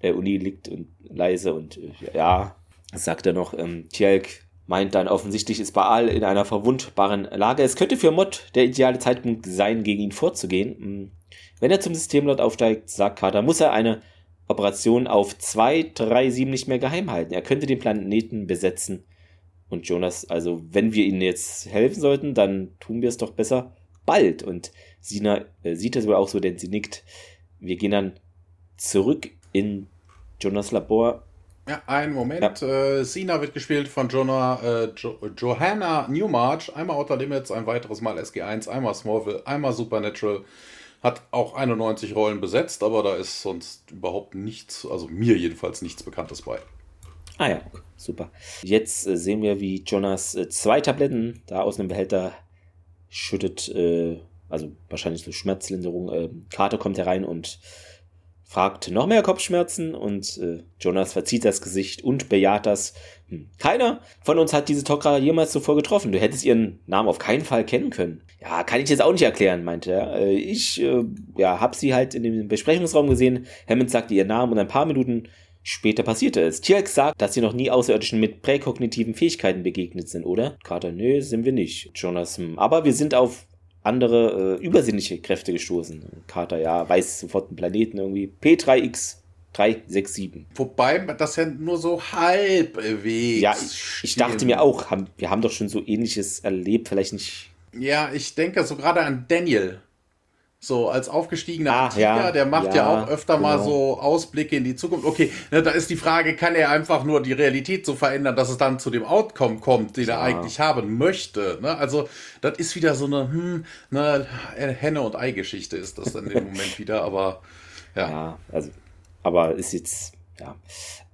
Äh, Uni liegt und leise und äh, ja, sagt er noch, ähm, Tjelk meint dann, offensichtlich ist Baal in einer verwundbaren Lage. Es könnte für Mod der ideale Zeitpunkt sein, gegen ihn vorzugehen. Hm. Wenn er zum Systemlord aufsteigt, sagt Carter, muss er eine Operation auf 237 nicht mehr geheim halten. Er könnte den Planeten besetzen. Und Jonas, also wenn wir ihnen jetzt helfen sollten, dann tun wir es doch besser bald. Und Sina äh, sieht das wohl auch so, denn sie nickt. Wir gehen dann zurück in Jonas Labor ja, einen Moment. Ja. Äh, Sina wird gespielt von Jonah, äh, jo Johanna Newmarch. Einmal Outer Limits, ein weiteres Mal SG1, einmal Smallville, einmal Supernatural. Hat auch 91 Rollen besetzt, aber da ist sonst überhaupt nichts, also mir jedenfalls nichts Bekanntes bei. Ah ja, super. Jetzt äh, sehen wir, wie Jonas äh, zwei Tabletten da aus einem Behälter schüttet, äh, also wahrscheinlich so Schmerzlinderung. Äh, Karte kommt herein und fragt noch mehr Kopfschmerzen und äh, Jonas verzieht das Gesicht und bejaht das. Hm. Keiner von uns hat diese Tokra jemals zuvor getroffen. Du hättest ihren Namen auf keinen Fall kennen können. Ja, kann ich jetzt auch nicht erklären, meinte er. Äh, ich äh, ja, hab sie halt in dem Besprechungsraum gesehen. Hammond sagte ihren Namen und ein paar Minuten später passierte es. Tjalk sagt, dass sie noch nie Außerirdischen mit präkognitiven Fähigkeiten begegnet sind, oder? Carter, nö, sind wir nicht. Jonas, hm. aber wir sind auf andere äh, übersinnliche Kräfte gestoßen. Carter, ja, weiß sofort einen Planeten irgendwie. P3X 367. Wobei das ja nur so halbwegs. Ja, ich, ich dachte mir auch, haben, wir haben doch schon so ähnliches erlebt, vielleicht nicht. Ja, ich denke so gerade an Daniel. So als aufgestiegener ah, Tiger, ja, der macht ja, ja auch öfter genau. mal so Ausblicke in die Zukunft. Okay, ne, da ist die Frage, kann er einfach nur die Realität so verändern, dass es dann zu dem Outcome kommt, den ja. er eigentlich haben möchte. Ne? Also das ist wieder so eine hm, ne, Henne- und Ei-Geschichte ist das dann im Moment wieder, aber ja. Ja, also, aber ist jetzt, ja,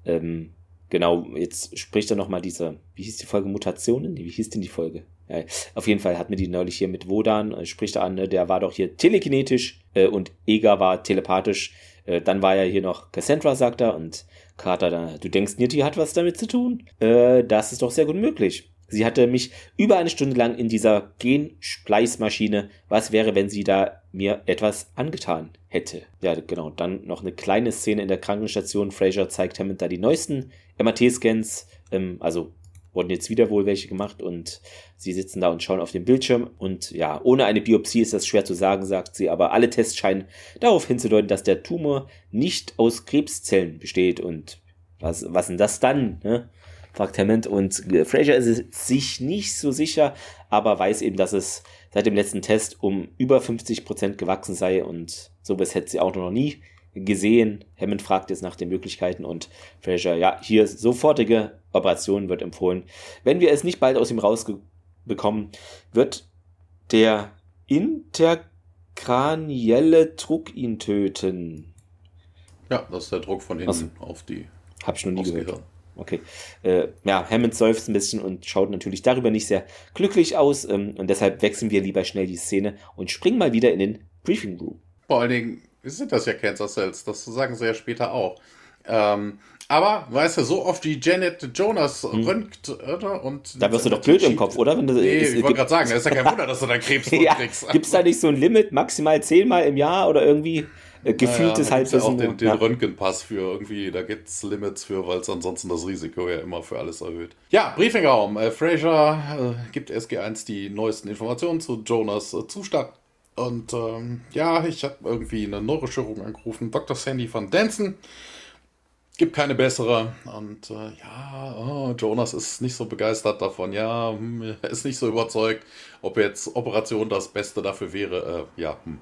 ähm, genau, jetzt spricht er nochmal diese, wie hieß die Folge, Mutationen? Wie hieß denn die Folge? Ja, auf jeden Fall hat mir die neulich hier mit Wodan, äh, spricht er an, ne, der war doch hier telekinetisch äh, und Ega war telepathisch. Äh, dann war ja hier noch Cassandra, sagt er, und Carter, da, du denkst, Niti hat was damit zu tun? Äh, das ist doch sehr gut möglich. Sie hatte mich über eine Stunde lang in dieser Genspleißmaschine. Was wäre, wenn sie da mir etwas angetan hätte? Ja, genau. Dann noch eine kleine Szene in der Krankenstation. Fraser zeigt Hammond da die neuesten MRT-Scans, ähm, also wurden jetzt wieder wohl welche gemacht und sie sitzen da und schauen auf den Bildschirm. Und ja, ohne eine Biopsie ist das schwer zu sagen, sagt sie, aber alle Tests scheinen darauf hinzudeuten, dass der Tumor nicht aus Krebszellen besteht. Und was, was denn das dann, ne? fragt Hammond und Fraser ist sich nicht so sicher, aber weiß eben, dass es seit dem letzten Test um über 50% gewachsen sei. Und sowas hätte sie auch noch nie gesehen. Hammond fragt jetzt nach den Möglichkeiten und Fraser, ja, hier sofortige Operation wird empfohlen. Wenn wir es nicht bald aus ihm rausbekommen, wird der interkranielle Druck ihn töten. Ja, das ist der Druck von innen also, auf die. Hab ich noch nie gehört. Gehirn. Okay. Äh, ja, Hammond seufzt ein bisschen und schaut natürlich darüber nicht sehr glücklich aus. Ähm, und deshalb wechseln wir lieber schnell die Szene und springen mal wieder in den Briefing Room. Vor allen Dingen sind das ja Cancer Cells, das sagen sie ja später auch. Ähm, aber, weißt du, so oft wie Janet Jonas hm. röntgt oder? und. Da wirst du doch blöd im Kopf, oder? Wenn du, nee, es, ich wollte gerade sagen, es ist ja kein Wunder, dass du da Krebs ja, kriegst. Gibt es da nicht so ein Limit, maximal zehnmal im Jahr oder irgendwie äh, gefühltes naja, Halbwissen? Ja auch den, den ja. Röntgenpass für irgendwie, da gibt es Limits für, weil es ansonsten das Risiko ja immer für alles erhöht. Ja, Briefingraum. Äh, Fraser äh, gibt SG1 die neuesten Informationen zu Jonas äh, Zustand Und ähm, ja, ich habe irgendwie eine Neurochirurgen angerufen, Dr. Sandy van Danson. Gibt keine bessere. Und äh, ja, oh, Jonas ist nicht so begeistert davon. Ja, hm, er ist nicht so überzeugt, ob jetzt Operation das Beste dafür wäre. Äh, ja, hm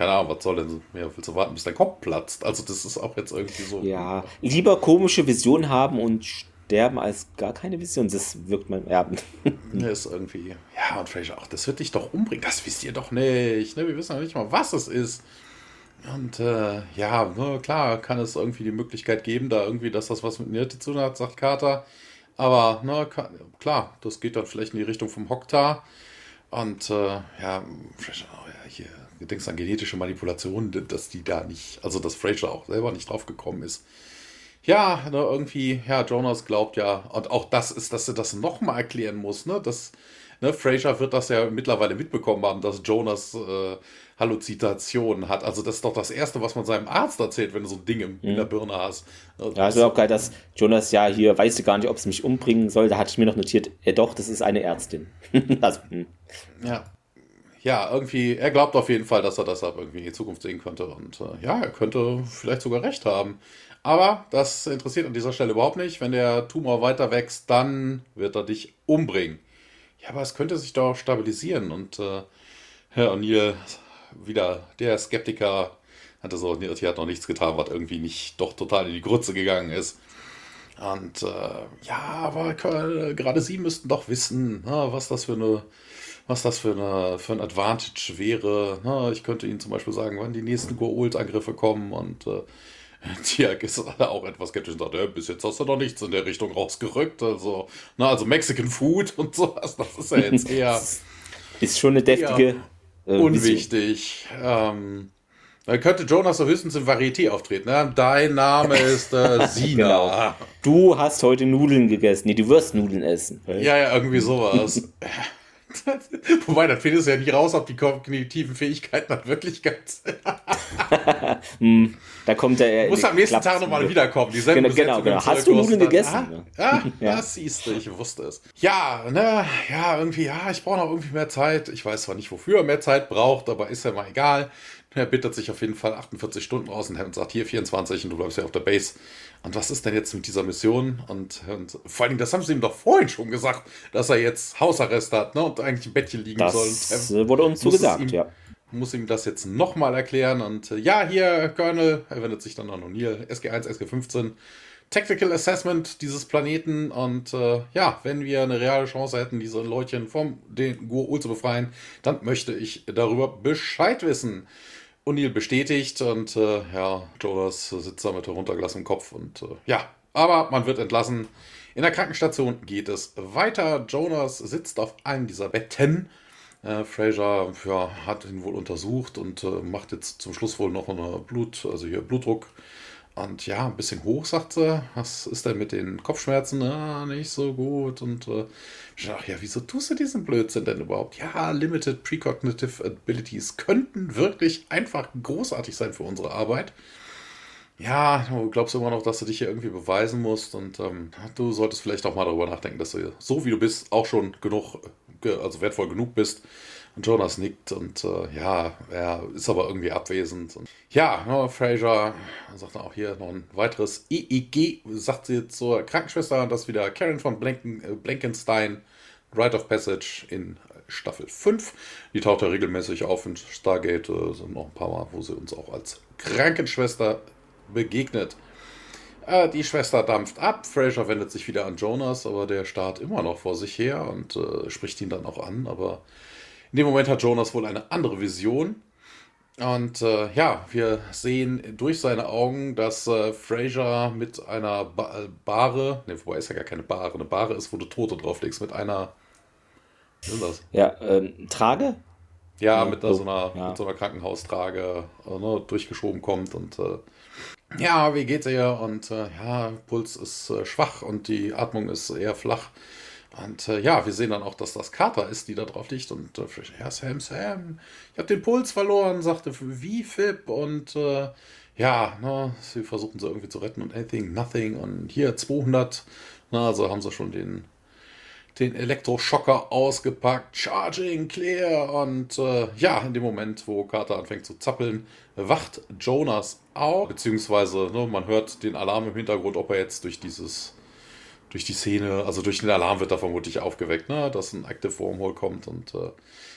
keine Ahnung, was soll denn, mehr willst du warten, bis dein Kopf platzt? Also das ist auch jetzt irgendwie so. Ja, lieber komische Visionen haben und sterben als gar keine Vision. Das wirkt man, ja. ist irgendwie, ja, und vielleicht auch, das wird dich doch umbringen. Das wisst ihr doch nicht. Ne? Wir wissen ja nicht mal, was es ist. Und äh, ja, ne, klar kann es irgendwie die Möglichkeit geben, da irgendwie, dass das was mit Nirti zu tun hat, sagt Carter. Aber ne, kann, klar, das geht dann vielleicht in die Richtung vom Hoktar. Und äh, ja, vielleicht auch ja, hier du denkst an genetische Manipulation, dass die da nicht, also dass Fraser auch selber nicht drauf gekommen ist. Ja, ne, irgendwie, ja, Jonas glaubt ja, und auch das ist, dass er das nochmal erklären muss, ne, dass, ne, Fraser wird das ja mittlerweile mitbekommen haben, dass Jonas äh, Halluzinationen hat. Also das ist doch das Erste, was man seinem Arzt erzählt, wenn du so ein Ding in, mhm. in der Birne hast. Also ja, also auch geil, dass Jonas ja hier weiß gar nicht, ob es mich umbringen soll. Da hatte ich mir noch notiert, äh, doch, das ist eine Ärztin. also, hm. Ja, ja, irgendwie, er glaubt auf jeden Fall, dass er das irgendwie in die Zukunft sehen könnte. Und äh, ja, er könnte vielleicht sogar recht haben. Aber das interessiert an dieser Stelle überhaupt nicht. Wenn der Tumor weiter wächst, dann wird er dich umbringen. Ja, aber es könnte sich doch stabilisieren. Und äh, Herr O'Neill, wieder der Skeptiker, hatte so, die hat noch nichts getan, was irgendwie nicht doch total in die Grütze gegangen ist. Und äh, ja, aber gerade Sie müssten doch wissen, na, was das für eine was das für, eine, für ein Advantage wäre. Na, ich könnte Ihnen zum Beispiel sagen, wann die nächsten Goa'uld-Angriffe kommen und äh, Tiak ist auch etwas skeptisch und sagt, ja, bis jetzt hast du noch nichts in der Richtung rausgerückt. Also, na, also Mexican Food und sowas, das ist ja jetzt eher. ist schon eine deftige. Äh, unwichtig. Ähm, dann könnte Jonas so höchstens im Varieté auftreten. Ne? Dein Name ist äh, Sina. genau. Du hast heute Nudeln gegessen. Nee, du wirst Nudeln essen. Ja, ja, irgendwie sowas. Wobei, dann findest du ja nicht raus, ob die kognitiven Fähigkeiten dann wirklich ganz. hm, da kommt er. Muss am nächsten Tag nochmal wiederkommen. Die genau, genau, genau. Hast du Nudeln gegessen? Ah, ah ja. das siehst du, ich wusste es. Ja, ne, ja, irgendwie, ja, ich brauche noch irgendwie mehr Zeit. Ich weiß zwar nicht, wofür er mehr Zeit braucht, aber ist ja mal egal. Er bittet sich auf jeden Fall 48 Stunden aus und sagt hier 24 und du bleibst ja auf der Base. Und was ist denn jetzt mit dieser Mission? Und, und vor allen Dingen, das haben sie ihm doch vorhin schon gesagt, dass er jetzt Hausarrest hat ne, und eigentlich im Bettchen liegen das soll. Das äh, wurde uns zugesagt, so ja. Muss ihm das jetzt nochmal erklären. Und äh, ja, hier, Colonel, er wendet sich dann an O'Neill, SG1, SG15. Technical Assessment dieses Planeten und äh, ja, wenn wir eine reale Chance hätten, diese Leutchen vom den Goa'uld zu befreien, dann möchte ich darüber Bescheid wissen. O'Neill bestätigt und äh, ja, Jonas sitzt da mit heruntergelassenem Kopf und äh, ja, aber man wird entlassen. In der Krankenstation geht es weiter. Jonas sitzt auf einem dieser Betten. Äh, Fraser ja, hat ihn wohl untersucht und äh, macht jetzt zum Schluss wohl noch eine Blut, also hier Blutdruck und ja, ein bisschen hoch, sagt sie. Was ist denn mit den Kopfschmerzen? Ah, nicht so gut. Und äh, dachte, ja, wieso tust du diesen Blödsinn denn überhaupt? Ja, Limited Precognitive Abilities könnten wirklich einfach großartig sein für unsere Arbeit. Ja, du glaubst immer noch, dass du dich hier irgendwie beweisen musst und ähm, du solltest vielleicht auch mal darüber nachdenken, dass du so wie du bist auch schon genug, also wertvoll genug bist, Jonas nickt und äh, ja, er ist aber irgendwie abwesend. Und ja, ne, Fraser sagt dann auch hier noch ein weiteres EEG, sagt sie zur Krankenschwester, dass wieder Karen von Blanken, äh, Blankenstein, Rite of Passage in Staffel 5. Die taucht ja regelmäßig auf in Stargate, äh, sind noch ein paar Mal, wo sie uns auch als Krankenschwester begegnet. Äh, die Schwester dampft ab, Fraser wendet sich wieder an Jonas, aber der starrt immer noch vor sich her und äh, spricht ihn dann auch an, aber in dem Moment hat Jonas wohl eine andere Vision. Und äh, ja, wir sehen durch seine Augen, dass äh, Fraser mit einer ba äh, Bahre, ne, wobei ist ja gar keine Bahre, eine Bahre ist, wo du Tote drauflegst, mit einer. Was ist das? Ja, ähm, Trage? Ja, mit, so, einer, ja. mit so einer Krankenhaustrage äh, ne, durchgeschoben kommt und äh, ja, wie geht's ihr? Und äh, ja, Puls ist schwach und die Atmung ist eher flach. Und äh, ja, wir sehen dann auch, dass das Carter ist, die da drauf liegt. Und äh, ja, Sam, Sam, ich habe den Puls verloren, sagte, wie Fib. Und äh, ja, ne, sie versuchen sie irgendwie zu retten und anything, nothing. Und hier 200. Na, also haben sie schon den, den Elektroschocker ausgepackt, Charging, Clear und äh, ja, in dem Moment, wo Carter anfängt zu zappeln, wacht Jonas auf, beziehungsweise ne, man hört den Alarm im Hintergrund, ob er jetzt durch dieses durch die Szene, also durch den Alarm wird er vermutlich aufgeweckt, ne, dass ein Active Wormhole kommt und äh,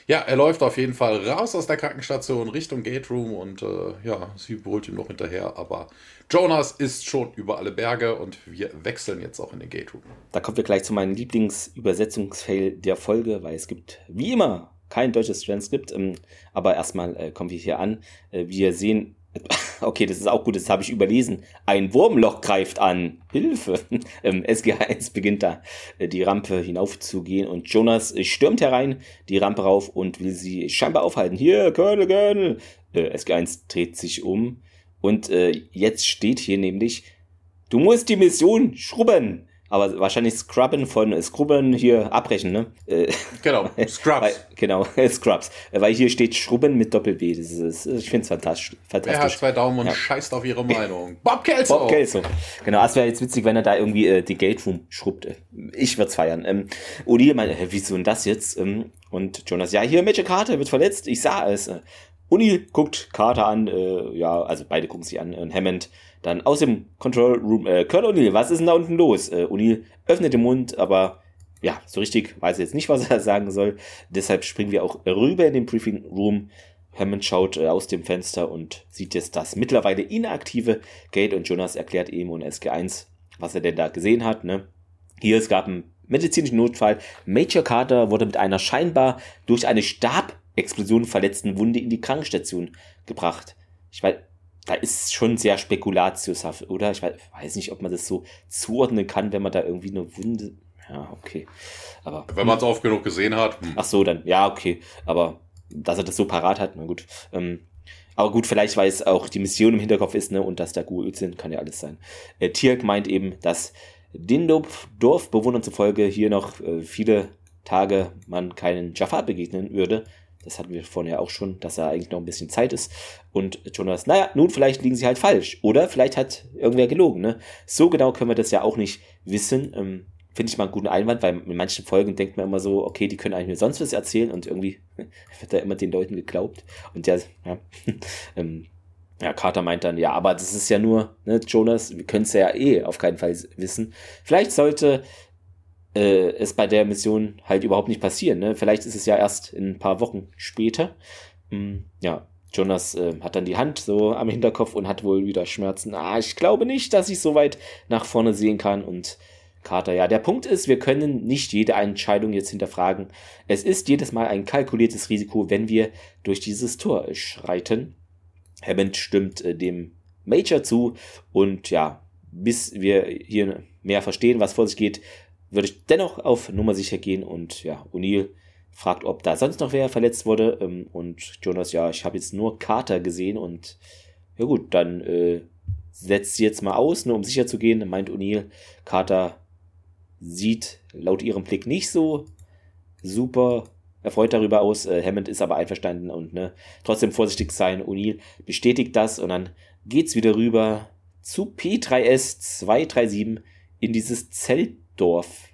ja, er läuft auf jeden Fall raus aus der Krankenstation Richtung Gate Room und äh, ja, sie holt ihm noch hinterher, aber Jonas ist schon über alle Berge und wir wechseln jetzt auch in den Gate Room. Da kommen wir gleich zu meinem Lieblingsübersetzungsfail der Folge, weil es gibt wie immer kein deutsches Transkript, ähm, aber erstmal äh, kommen wir hier an. Äh, wir sehen Okay, das ist auch gut, das habe ich überlesen. Ein Wurmloch greift an. Hilfe. Ähm, SG1 beginnt da äh, die Rampe hinaufzugehen und Jonas äh, stürmt herein, die Rampe rauf und will sie scheinbar aufhalten. Hier, Colonel, Colonel. Äh, SG1 dreht sich um und äh, jetzt steht hier nämlich, du musst die Mission schrubben aber wahrscheinlich Scrubben von Scrubben hier abbrechen, ne? Äh, genau, Scrubs. Weil, genau, Scrubs. Weil hier steht Schrubben mit Doppel-B. Das ich finde es fantastisch, fantastisch. Er hat zwei Daumen und ja. scheißt auf ihre Meinung. Bob Kelso! Bob Kelso. Genau, es wäre jetzt witzig, wenn er da irgendwie äh, die Gate Room schrubbt. Ich würde es feiern. Ähm, Uli meinte, äh, wieso denn das jetzt? Ähm, und Jonas, ja, hier, Magic Carter wird verletzt. Ich sah es. Uni guckt Carter an, äh, ja, also beide gucken sich an. Und Hammond dann aus dem Control Room, äh, Colonel O'Neill, was ist denn da unten los? Äh, O'Neill öffnet den Mund, aber ja, so richtig weiß er jetzt nicht, was er sagen soll. Deshalb springen wir auch rüber in den Briefing Room. Hammond schaut äh, aus dem Fenster und sieht jetzt das mittlerweile inaktive Gate und Jonas erklärt ihm und SG1, was er denn da gesehen hat. Ne? Hier, es gab einen medizinischen Notfall. Major Carter wurde mit einer scheinbar durch eine Stabexplosion verletzten Wunde in die Krankenstation gebracht. Ich weiß, da ist schon sehr spekulatiushaft, oder? Ich weiß nicht, ob man das so zuordnen kann, wenn man da irgendwie eine Wunde. Ja, okay. Aber. Wenn man es oft genug gesehen hat. Hm. Ach so, dann, ja, okay. Aber dass er das so parat hat, na gut. Ähm, aber gut, vielleicht, weil es auch die Mission im Hinterkopf ist, ne, und dass da Gurüt sind, kann ja alles sein. Äh, Tirk meint eben, dass den Dorfbewohnern zufolge hier noch äh, viele Tage man keinen Jafar begegnen würde, das hatten wir vorhin ja auch schon, dass da eigentlich noch ein bisschen Zeit ist. Und Jonas, naja, nun, vielleicht liegen sie halt falsch. Oder vielleicht hat irgendwer gelogen. Ne? So genau können wir das ja auch nicht wissen. Ähm, Finde ich mal einen guten Einwand, weil in manchen Folgen denkt man immer so, okay, die können eigentlich mir sonst was erzählen und irgendwie wird da immer den Leuten geglaubt. Und ja, ja, ähm, ja, Carter meint dann, ja, aber das ist ja nur, ne, Jonas, wir können es ja eh auf keinen Fall wissen. Vielleicht sollte äh, es bei der Mission halt überhaupt nicht passieren. Ne? Vielleicht ist es ja erst in ein paar Wochen später. Hm, ja, Jonas äh, hat dann die Hand so am Hinterkopf und hat wohl wieder Schmerzen. Ah, ich glaube nicht, dass ich so weit nach vorne sehen kann. Und Carter, ja, der Punkt ist, wir können nicht jede Entscheidung jetzt hinterfragen. Es ist jedes Mal ein kalkuliertes Risiko, wenn wir durch dieses Tor schreiten. Hammond stimmt äh, dem Major zu und ja, bis wir hier mehr verstehen, was vor sich geht, würde ich dennoch auf Nummer sicher gehen und ja, O'Neill fragt, ob da sonst noch wer verletzt wurde ähm, und Jonas, ja, ich habe jetzt nur Carter gesehen und ja gut, dann äh, setzt sie jetzt mal aus, nur um sicher zu gehen, meint O'Neill, Carter sieht laut ihrem Blick nicht so super erfreut darüber aus. Äh, Hammond ist aber einverstanden und ne, trotzdem vorsichtig sein. O'Neill bestätigt das und dann geht's wieder rüber zu P3S 237 in dieses Zelt Dorf.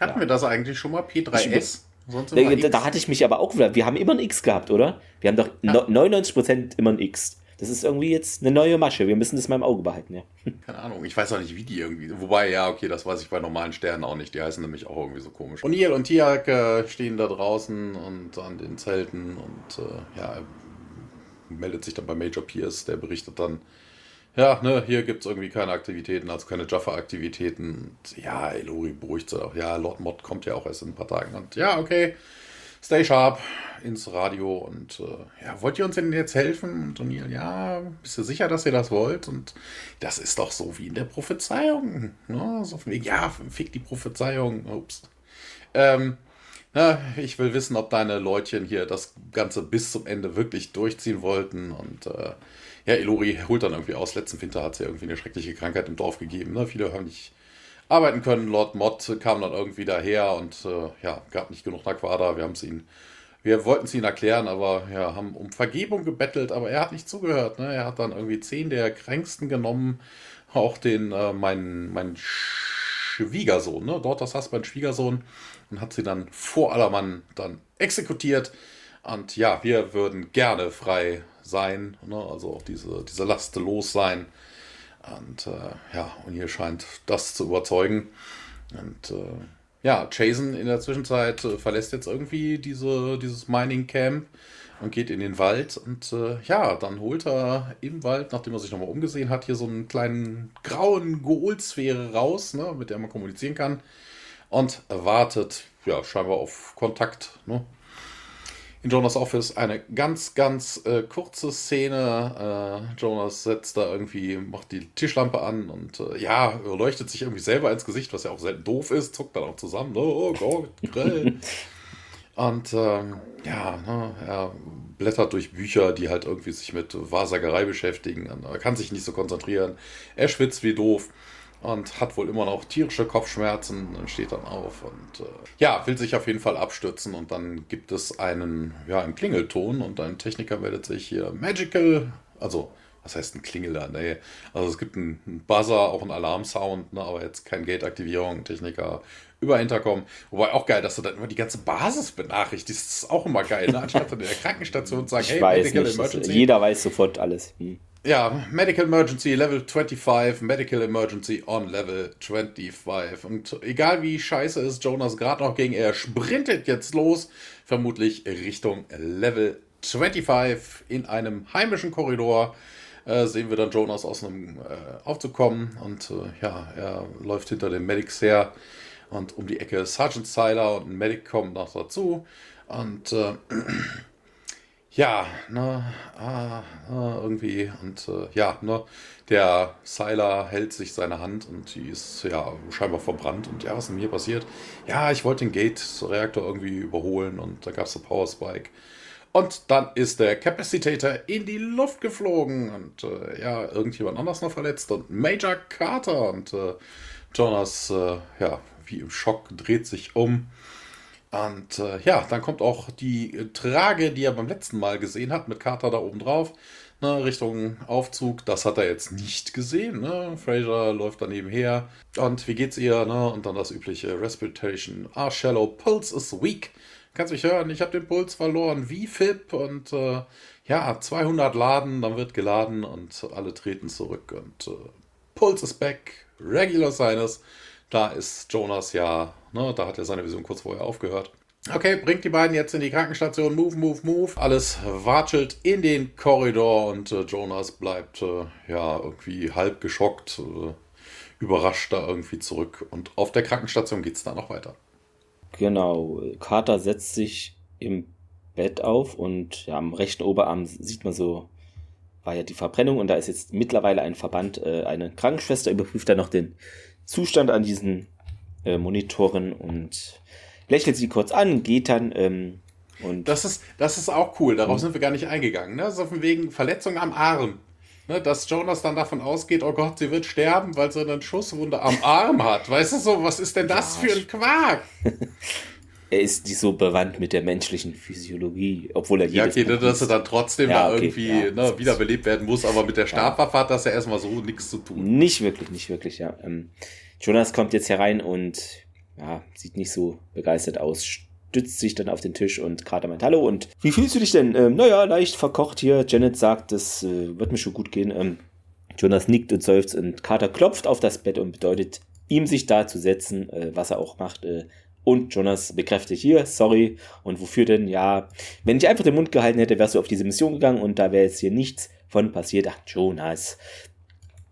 Hatten ja. wir das eigentlich schon mal? P3S? Sonst da, da, hatte ich mich aber auch wieder. Wir haben immer ein X gehabt, oder? Wir haben doch ja. 99% immer ein X. Das ist irgendwie jetzt eine neue Masche. Wir müssen das mal im Auge behalten, ja. Keine Ahnung, ich weiß auch nicht, wie die irgendwie. Wobei, ja, okay, das weiß ich bei normalen Sternen auch nicht. Die heißen nämlich auch irgendwie so komisch. O'Neill und Tiak äh, stehen da draußen und an den Zelten und äh, ja, meldet sich dann bei Major Pierce, der berichtet dann, ja, ne, hier gibt es irgendwie keine Aktivitäten, also keine Jaffa-Aktivitäten. Ja, Elori beruhigt sich auch. Ja, Lord Mod kommt ja auch erst in ein paar Tagen. Und ja, okay, stay sharp ins Radio. Und äh, ja, wollt ihr uns denn jetzt helfen? Und O'Neill, ja, bist du sicher, dass ihr das wollt? Und das ist doch so wie in der Prophezeiung. Ne? So von wegen, ja, fick die Prophezeiung. Ups. Ähm, na, ich will wissen, ob deine Leutchen hier das Ganze bis zum Ende wirklich durchziehen wollten. Und äh, ja, Elori holt dann irgendwie aus. Letzten Winter hat es ja irgendwie eine schreckliche Krankheit im Dorf gegeben. Ne? Viele haben nicht arbeiten können. Lord Mott kam dann irgendwie daher und äh, ja, gab nicht genug Naquada. Wir haben es ihn, wir wollten es ihm erklären, aber ja, haben um Vergebung gebettelt, aber er hat nicht zugehört. Ne? Er hat dann irgendwie zehn der kränksten genommen, auch den, äh, meinen, meinen Schwiegersohn. Ne? Dort das Husband Schwiegersohn und hat sie dann vor aller Mann dann exekutiert. Und ja, wir würden gerne frei sein, ne? also auch diese, diese Last los sein. Und äh, ja, und hier scheint das zu überzeugen. Und äh, ja, Jason in der Zwischenzeit äh, verlässt jetzt irgendwie diese, dieses Mining Camp und geht in den Wald. Und äh, ja, dann holt er im Wald, nachdem er sich nochmal umgesehen hat, hier so einen kleinen grauen Goalsphäre raus, ne, mit der man kommunizieren kann. Und wartet, ja, scheinbar auf Kontakt. Ne? In Jonas Office eine ganz, ganz äh, kurze Szene. Äh, Jonas setzt da irgendwie, macht die Tischlampe an und äh, ja, leuchtet sich irgendwie selber ins Gesicht, was ja auch sehr doof ist, zuckt dann auch zusammen. Oh, oh Gott, grell. und ähm, ja, ne, er blättert durch Bücher, die halt irgendwie sich mit Wahrsagerei beschäftigen. Er kann sich nicht so konzentrieren. Er schwitzt wie doof und hat wohl immer noch tierische Kopfschmerzen und steht dann auf und äh, ja, will sich auf jeden Fall abstürzen und dann gibt es einen, ja, einen Klingelton und ein Techniker meldet sich hier Magical, also was heißt ein Klingeler? Nee, also es gibt einen Buzzer, auch einen Alarmsound, ne, aber jetzt keine Gate-Aktivierung, Techniker über Intercom. Wobei auch geil, dass du dann immer die ganze Basis benachrichtigst. Das ist auch immer geil, ne? anstatt in der Krankenstation zu sagen, ich hey, weiß Medical nicht, Emergency. Jeder weiß sofort alles. Hm. Ja, Medical Emergency Level 25, Medical Emergency on Level 25. Und egal wie scheiße ist Jonas gerade noch ging, er sprintet jetzt los, vermutlich Richtung Level 25 in einem heimischen Korridor. Äh, sehen wir dann Jonas aus einem äh, Aufzug kommen und äh, ja, er läuft hinter den Medics her und um die Ecke Sergeant Siler und ein Medic kommen noch dazu und äh, ja, ne, ah, ah, irgendwie und äh, ja, ne, der Seiler hält sich seine Hand und die ist ja scheinbar verbrannt und ja, was ist denn hier passiert? Ja, ich wollte den Gate-Reaktor irgendwie überholen und da gab es ein Power Spike. Und dann ist der Capacitator in die Luft geflogen und äh, ja, irgendjemand anders noch verletzt und Major Carter und äh, Jonas, äh, ja, wie im Schock, dreht sich um und äh, ja, dann kommt auch die Trage, die er beim letzten Mal gesehen hat, mit Carter da oben drauf, ne, Richtung Aufzug. Das hat er jetzt nicht gesehen. Ne? Fraser läuft daneben her. Und wie geht's ihr? Ne? Und dann das übliche Respiration. Ah, shallow, pulse is weak. Kannst mich hören? Ich habe den Puls verloren. Wie FIP und äh, ja, 200 laden, dann wird geladen und alle treten zurück. Und äh, Pulse is back, regular sinus. Da ist Jonas ja, ne, da hat er seine Vision kurz vorher aufgehört. Okay, bringt die beiden jetzt in die Krankenstation. Move, move, move. Alles watschelt in den Korridor und äh, Jonas bleibt äh, ja irgendwie halb geschockt, äh, überrascht da irgendwie zurück. Und auf der Krankenstation geht es dann noch weiter. Genau, Carter setzt sich im Bett auf und ja, am rechten Oberarm sieht man so, war ja die Verbrennung und da ist jetzt mittlerweile ein Verband, äh, eine Krankenschwester überprüft dann noch den Zustand an diesen äh, Monitoren und lächelt sie kurz an, geht dann. Ähm, und das ist, das ist auch cool, darauf sind wir gar nicht eingegangen. Ne? So von wegen Verletzung am Arm. Ne? Dass Jonas dann davon ausgeht, oh Gott, sie wird sterben, weil sie eine Schusswunde am Arm hat. Weißt du so, was ist denn das für ein Quark? er ist nicht so bewandt mit der menschlichen Physiologie, obwohl er jedes Ja, okay, Buch dass er dann trotzdem ja, da okay, irgendwie ja, ne, wiederbelebt werden muss, aber mit der Stabwaffe hat das ja erstmal so nichts zu tun. Nicht wirklich, nicht wirklich, ja. Ähm, Jonas kommt jetzt herein und ja, sieht nicht so begeistert aus, stützt sich dann auf den Tisch und Carter meint, hallo und wie fühlst du dich denn? Ähm, naja, leicht verkocht hier. Janet sagt, das äh, wird mir schon gut gehen. Ähm, Jonas nickt und seufzt und Carter klopft auf das Bett und bedeutet ihm, sich da zu setzen, äh, was er auch macht. Äh, und Jonas bekräftigt hier, sorry. Und wofür denn? Ja, wenn ich einfach den Mund gehalten hätte, wärst du auf diese Mission gegangen und da wäre jetzt hier nichts von passiert. Ach, Jonas.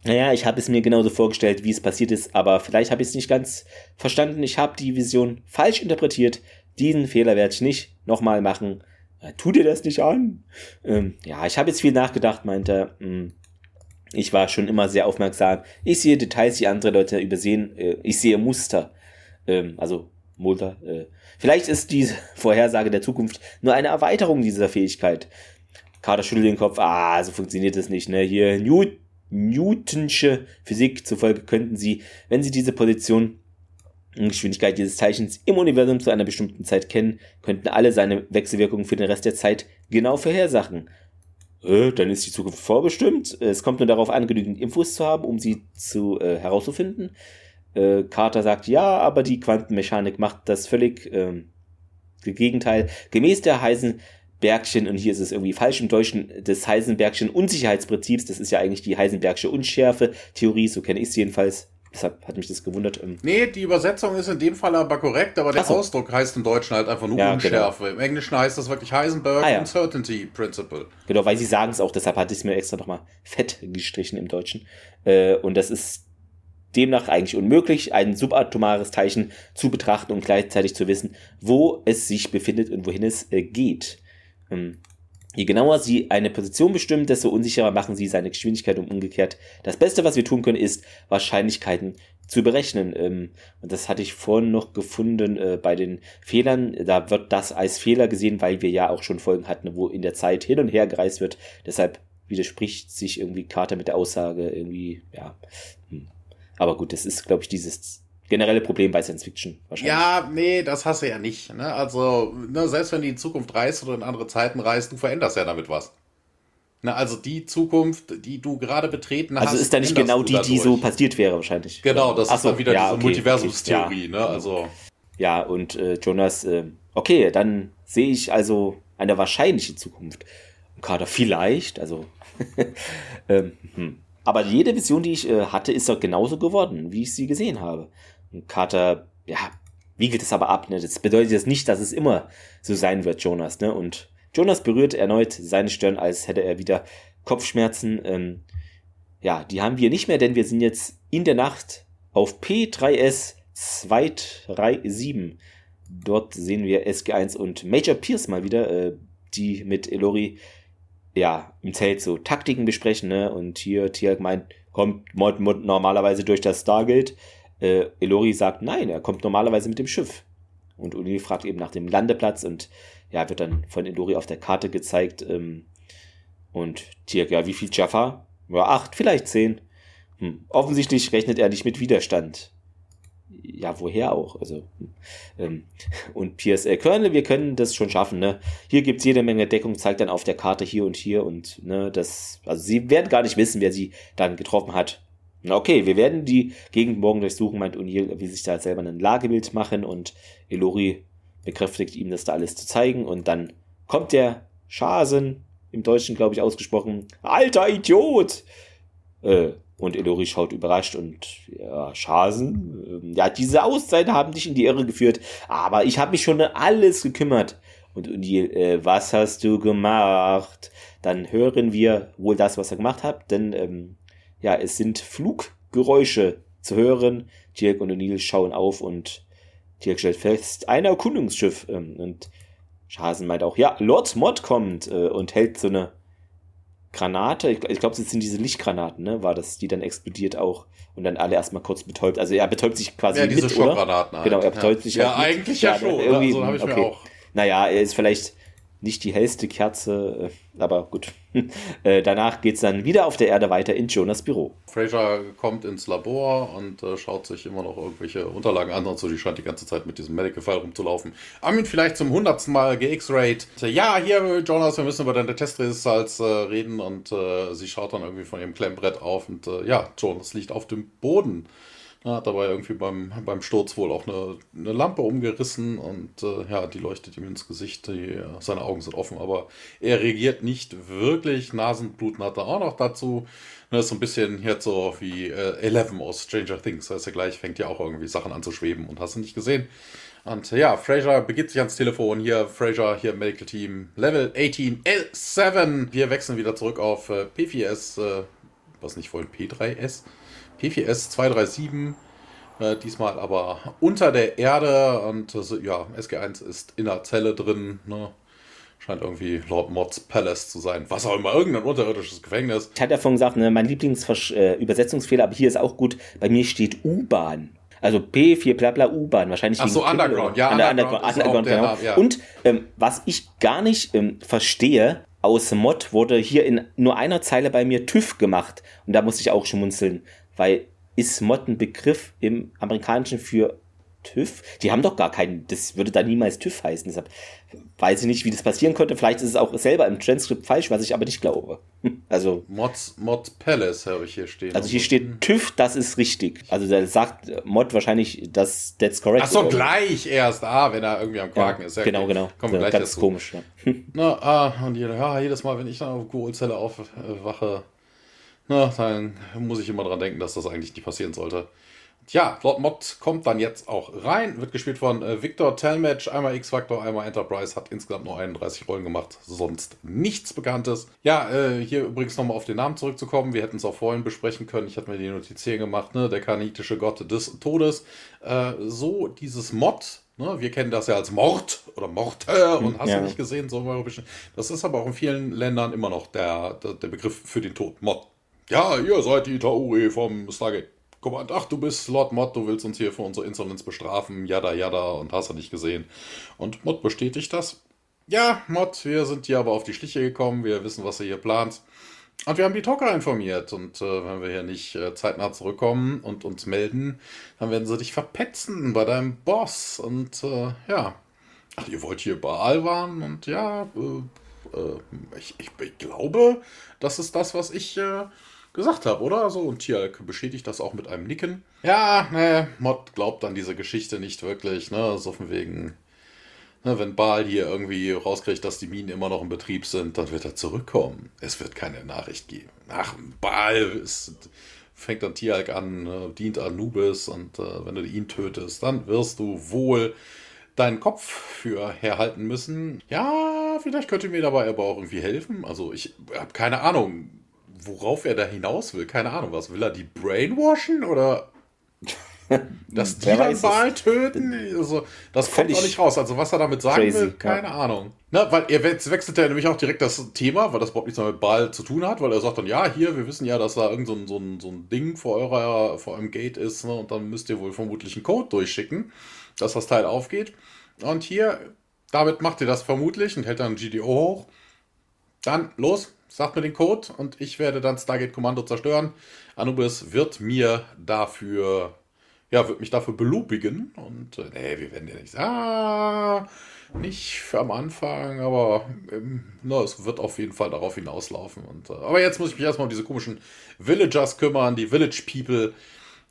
Naja, ich habe es mir genauso vorgestellt, wie es passiert ist, aber vielleicht habe ich es nicht ganz verstanden. Ich habe die Vision falsch interpretiert. Diesen Fehler werde ich nicht nochmal machen. Äh, tu dir das nicht an. Ähm, ja, ich habe jetzt viel nachgedacht, meinte er. Hm, ich war schon immer sehr aufmerksam. Ich sehe Details, die andere Leute übersehen. Äh, ich sehe Muster. Ähm, also Mulder. Äh, vielleicht ist diese Vorhersage der Zukunft nur eine Erweiterung dieser Fähigkeit. Carter schüttelt den Kopf. Ah, so funktioniert das nicht. Ne? Hier Newt Newtonsche Physik zufolge könnten sie, wenn sie diese Position und Geschwindigkeit dieses Zeichens im Universum zu einer bestimmten Zeit kennen, könnten alle seine Wechselwirkungen für den Rest der Zeit genau vorhersagen. Äh, dann ist die Zukunft vorbestimmt. Es kommt nur darauf an, genügend Infos zu haben, um sie zu äh, herauszufinden. Äh, Carter sagt, ja, aber die Quantenmechanik macht das völlig ähm, Gegenteil. Gemäß der Heisenbergschen, und hier ist es irgendwie falsch im Deutschen, des Heisenbergschen Unsicherheitsprinzips, das ist ja eigentlich die Heisenbergsche Unschärfe-Theorie, so kenne ich sie jedenfalls. Deshalb hat mich das gewundert. Ähm. Nee, die Übersetzung ist in dem Fall aber korrekt, aber der so. Ausdruck heißt im Deutschen halt einfach nur ja, genau. Unschärfe. Genau. Im Englischen heißt das wirklich Heisenberg ah, ja. Uncertainty Principle. Genau, weil sie sagen es auch, deshalb hatte ich es mir extra nochmal fett gestrichen im Deutschen. Äh, und das ist demnach eigentlich unmöglich, ein subatomares Teilchen zu betrachten und gleichzeitig zu wissen, wo es sich befindet und wohin es äh, geht. Ähm, je genauer Sie eine Position bestimmen, desto unsicherer machen Sie seine Geschwindigkeit und umgekehrt. Das Beste, was wir tun können, ist Wahrscheinlichkeiten zu berechnen. Ähm, und das hatte ich vorhin noch gefunden äh, bei den Fehlern. Da wird das als Fehler gesehen, weil wir ja auch schon Folgen hatten, wo in der Zeit hin und her gereist wird. Deshalb widerspricht sich irgendwie Carter mit der Aussage irgendwie, ja, hm. Aber gut, das ist, glaube ich, dieses generelle Problem bei Science Fiction wahrscheinlich. Ja, nee, das hast du ja nicht. Ne? Also, ne, selbst wenn du in die Zukunft reist oder in andere Zeiten reist, du veränderst ja damit was. Ne, also die Zukunft, die du gerade betreten also hast. Also ist da nicht genau die, die so passiert wäre wahrscheinlich. Genau, das Ach ist dann wieder ja, diese okay, Multiversumstheorie. Okay, ja. Ne? Also. Ja, und äh, Jonas, äh, okay, dann sehe ich also eine wahrscheinliche Zukunft. Kader vielleicht, also ähm, hm. Aber jede Vision, die ich äh, hatte, ist doch genauso geworden, wie ich sie gesehen habe. Und Carter, ja, wiegelt es aber ab. Ne? Das bedeutet jetzt nicht, dass es immer so sein wird, Jonas. Ne? Und Jonas berührt erneut seine Stirn, als hätte er wieder Kopfschmerzen. Ähm, ja, die haben wir nicht mehr, denn wir sind jetzt in der Nacht auf P3S 237. Dort sehen wir SG1 und Major Pierce mal wieder, äh, die mit Elori ja, im Zelt so Taktiken besprechen, ne? Und hier Tiag meint, kommt Mod, Mod normalerweise durch das Stargate. Äh, Elori sagt, nein, er kommt normalerweise mit dem Schiff. Und Uni fragt eben nach dem Landeplatz und ja, wird dann von Elori auf der Karte gezeigt. Ähm, und Tiag, ja, wie viel Jaffa? Ja, acht, vielleicht zehn. Hm. Offensichtlich rechnet er nicht mit Widerstand ja, woher auch? Also, ähm, und PSL Kernel, wir können das schon schaffen, ne? Hier gibt's jede Menge Deckung, zeigt dann auf der Karte hier und hier und, ne, das, also sie werden gar nicht wissen, wer sie dann getroffen hat. Okay, wir werden die Gegend morgen durchsuchen, meint O'Neill, wie sich da selber ein Lagebild machen und Elori bekräftigt ihm, das da alles zu zeigen und dann kommt der Schasen, im Deutschen, glaube ich, ausgesprochen, alter Idiot! Äh, und Elori schaut überrascht und ja, Schasen, ähm, ja, diese Auszeit haben dich in die Irre geführt, aber ich habe mich schon um alles gekümmert. Und Undil, äh, was hast du gemacht? Dann hören wir wohl das, was er gemacht hat, denn ähm, ja, es sind Fluggeräusche zu hören. Dirk und O'Neill schauen auf und Dirk stellt fest, ein Erkundungsschiff. Ähm, und Schasen meint auch, ja, Lord Mod kommt äh, und hält so eine Granate, ich, ich glaube, es sind diese Lichtgranaten, ne? War das, die dann explodiert auch und dann alle erstmal kurz betäubt. Also er betäubt sich quasi. Ja, diese mit, Schockgranaten halt. Genau, er betäubt ja. sich Ja, halt eigentlich ja, ja schon. Irgendwie, so habe ich okay. mir auch. Naja, er ist vielleicht nicht die hellste Kerze, äh, aber gut. Äh, danach geht es dann wieder auf der Erde weiter in Jonas Büro. Fraser kommt ins Labor und äh, schaut sich immer noch irgendwelche Unterlagen an und so. Die scheint die ganze Zeit mit diesem Medical-File rumzulaufen. Haben ihn vielleicht zum hundertsten Mal ge-X-Rayed. Ja, hier, Jonas, wir müssen über deine Testresults äh, reden und äh, sie schaut dann irgendwie von ihrem Klemmbrett auf und äh, ja, Jonas liegt auf dem Boden. Er hat dabei irgendwie beim, beim Sturz wohl auch eine, eine Lampe umgerissen und äh, ja, die leuchtet ihm ins Gesicht. Die, seine Augen sind offen, aber er reagiert nicht wirklich. Nasenbluten hat er auch noch dazu. Das ist so ein bisschen jetzt so wie äh, Eleven aus Stranger Things. Da ist ja gleich, fängt ja auch irgendwie Sachen an zu schweben und hast du nicht gesehen. Und ja, Fraser begibt sich ans Telefon. Hier, Fraser, hier Medical Team, Level 18, L7. Wir wechseln wieder zurück auf äh, P4S, äh, was nicht vorhin P3S. P4S 237, äh, diesmal aber unter der Erde und äh, ja, SG1 ist in der Zelle drin. Ne? Scheint irgendwie Lord Mods Palace zu sein. Was auch immer, irgendein unterirdisches Gefängnis. Ich hatte ja vorhin gesagt, ne, mein Lieblingsübersetzungsfehler, äh, aber hier ist auch gut. Bei mir steht U-Bahn. Also P4 blabla U-Bahn, wahrscheinlich Ach so, Underground, ja, Underground, Underground, Underground genau. Name, ja. Und ähm, was ich gar nicht ähm, verstehe, aus Mod wurde hier in nur einer Zeile bei mir TÜV gemacht. Und da musste ich auch schmunzeln weil ist Mod ein Begriff im Amerikanischen für TÜV? Die haben doch gar keinen, das würde da niemals TÜV heißen. Deshalb weiß ich nicht, wie das passieren könnte. Vielleicht ist es auch selber im Transkript falsch, was ich aber nicht glaube. Also. Mods, Mod Palace habe ich hier stehen. Also hier steht TÜV, das ist richtig. Also da sagt Mod wahrscheinlich, dass that's correct. Ach so, gleich erst. Ah, wenn er irgendwie am Quaken ja, ist. Ja, genau, okay. genau. Kommen wir gleich Ganz dazu. komisch. Ja. Na, ah, und jedes Mal, wenn ich dann auf Google-Zelle aufwache, na, dann muss ich immer dran denken, dass das eigentlich nicht passieren sollte. Ja, Lord Mod kommt dann jetzt auch rein, wird gespielt von äh, Victor Telmatch, einmal X-Factor, einmal Enterprise, hat insgesamt nur 31 Rollen gemacht, sonst nichts Bekanntes. Ja, äh, hier übrigens nochmal auf den Namen zurückzukommen, wir hätten es auch vorhin besprechen können, ich hatte mir die Notiz hier gemacht, ne, der kanitische Gott des Todes. Äh, so dieses Mod, ne, wir kennen das ja als Mord oder Morte und hast Ja. du nicht gesehen, so im Europäischen. Das ist aber auch in vielen Ländern immer noch der, der, der Begriff für den Tod, Mod. Ja, ihr seid die Tauri vom Stargate. Command. Ach, du bist Lord Mod, du willst uns hier für unsere Insolvenz bestrafen. Jada, jada, und hast du nicht gesehen. Und Mod bestätigt das. Ja, Mod, wir sind hier aber auf die Schliche gekommen. Wir wissen, was ihr hier plant. Und wir haben die Talker informiert. Und äh, wenn wir hier nicht äh, zeitnah zurückkommen und uns melden, dann werden sie dich verpetzen bei deinem Boss. Und äh, ja. Ach, ihr wollt hier Baal waren? Und ja, äh, äh, ich, ich, ich glaube, das ist das, was ich äh, gesagt habe, oder? So, und Tialk bestätigt das auch mit einem Nicken. Ja, ne, Mod glaubt an diese Geschichte nicht wirklich, ne? So von wegen, ne, wenn Baal hier irgendwie rauskriegt, dass die Minen immer noch in Betrieb sind, dann wird er zurückkommen. Es wird keine Nachricht geben. Ach, Baal ist, fängt dann Tialk an, ne, dient Anubis und äh, wenn du ihn tötest, dann wirst du wohl deinen Kopf für herhalten müssen. Ja, vielleicht könnte mir dabei aber auch irgendwie helfen. Also ich habe keine Ahnung, worauf er da hinaus will. Keine Ahnung, was will er die brainwashen oder dass die dann. Baal töten? Also, das kommt auch nicht raus. Also was er damit sagen crazy, will, keine Ahnung. Na, weil er wechselt er nämlich auch direkt das Thema, weil das überhaupt nichts mehr mit Baal zu tun hat, weil er sagt dann, ja, hier, wir wissen ja, dass da irgend so ein, so ein, so ein Ding vor, eurer, vor eurem Gate ist, ne, und dann müsst ihr wohl vermutlich einen Code durchschicken, dass das Teil aufgeht. Und hier, damit macht ihr das vermutlich und hält dann ein GDO hoch. Dann los, sagt mir den Code und ich werde dann Stargate Kommando zerstören. Anubis wird mir dafür, ja, wird mich dafür belupigen und äh, nee, wir werden ja nicht, ah, nicht am Anfang, aber ähm, na, es wird auf jeden Fall darauf hinauslaufen. Und, äh, aber jetzt muss ich mich erstmal um diese komischen Villagers kümmern, die Village People.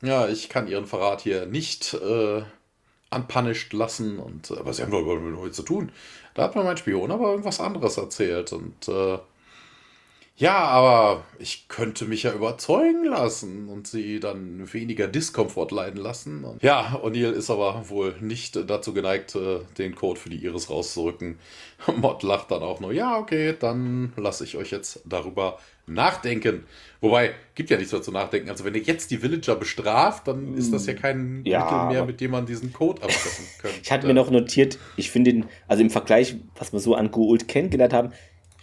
Ja, ich kann ihren Verrat hier nicht äh, unpunished lassen. Und, äh, aber sie haben doch überhaupt nichts zu tun. Da hat mir mein Spion aber irgendwas anderes erzählt. Und äh, ja, aber ich könnte mich ja überzeugen lassen und sie dann weniger Diskomfort leiden lassen. Und ja, O'Neill ist aber wohl nicht dazu geneigt, äh, den Code für die Iris rauszurücken. Mod lacht dann auch nur, ja, okay, dann lasse ich euch jetzt darüber nachdenken. Wobei, gibt ja nichts mehr zu nachdenken. Also wenn ihr jetzt die Villager bestraft, dann ist das ja kein Ja, Mittel mehr, mit dem man diesen Code abschaffen könnte. Ich hatte mir noch notiert, ich finde den, also im Vergleich, was wir so an Goult kennengelernt haben,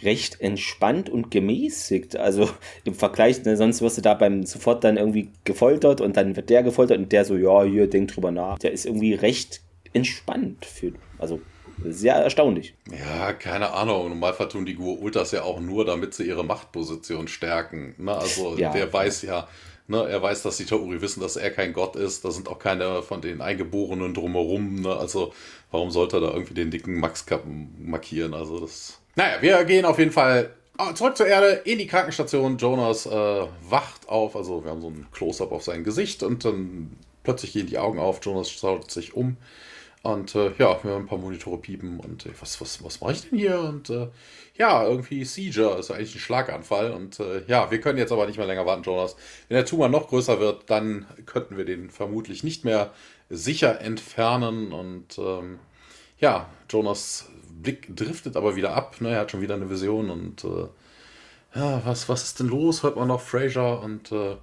recht entspannt und gemäßigt. Also im Vergleich, ne, sonst wirst du da beim sofort dann irgendwie gefoltert und dann wird der gefoltert und der so, ja, hier, denk drüber nach. Der ist irgendwie recht entspannt für, also sehr erstaunlich. Ja, keine Ahnung. Normalfall tun die Gua'uld das ja auch nur, damit sie ihre Machtposition stärken. Ne? Also Ja. der weiß ja, ne, er weiß, dass die Tauri wissen, dass er kein Gott ist. Da sind auch keine von den Eingeborenen drumherum. Ne? Also warum sollte er da irgendwie den dicken Max-Kappen markieren? Also das. Naja, wir gehen auf jeden Fall ah, zurück zur Erde in die Krankenstation. Jonas äh, wacht auf. Also wir haben so ein Close-up auf sein Gesicht und dann plötzlich gehen die Augen auf. Jonas schaut sich um. Und äh, ja, wir haben ein paar Monitore piepen und äh, was, was, was mache ich denn hier? Und äh, ja, irgendwie Seizure ist eigentlich ein Schlaganfall. Und äh, ja, wir können jetzt aber nicht mehr länger warten, Jonas. Wenn der Tumor noch größer wird, dann könnten wir den vermutlich nicht mehr sicher entfernen. Und ähm, ja, Jonas Blick driftet aber wieder ab. Ne? Er hat schon wieder eine Vision und äh, ja, was, was ist denn los? Hört man noch Fraser und äh,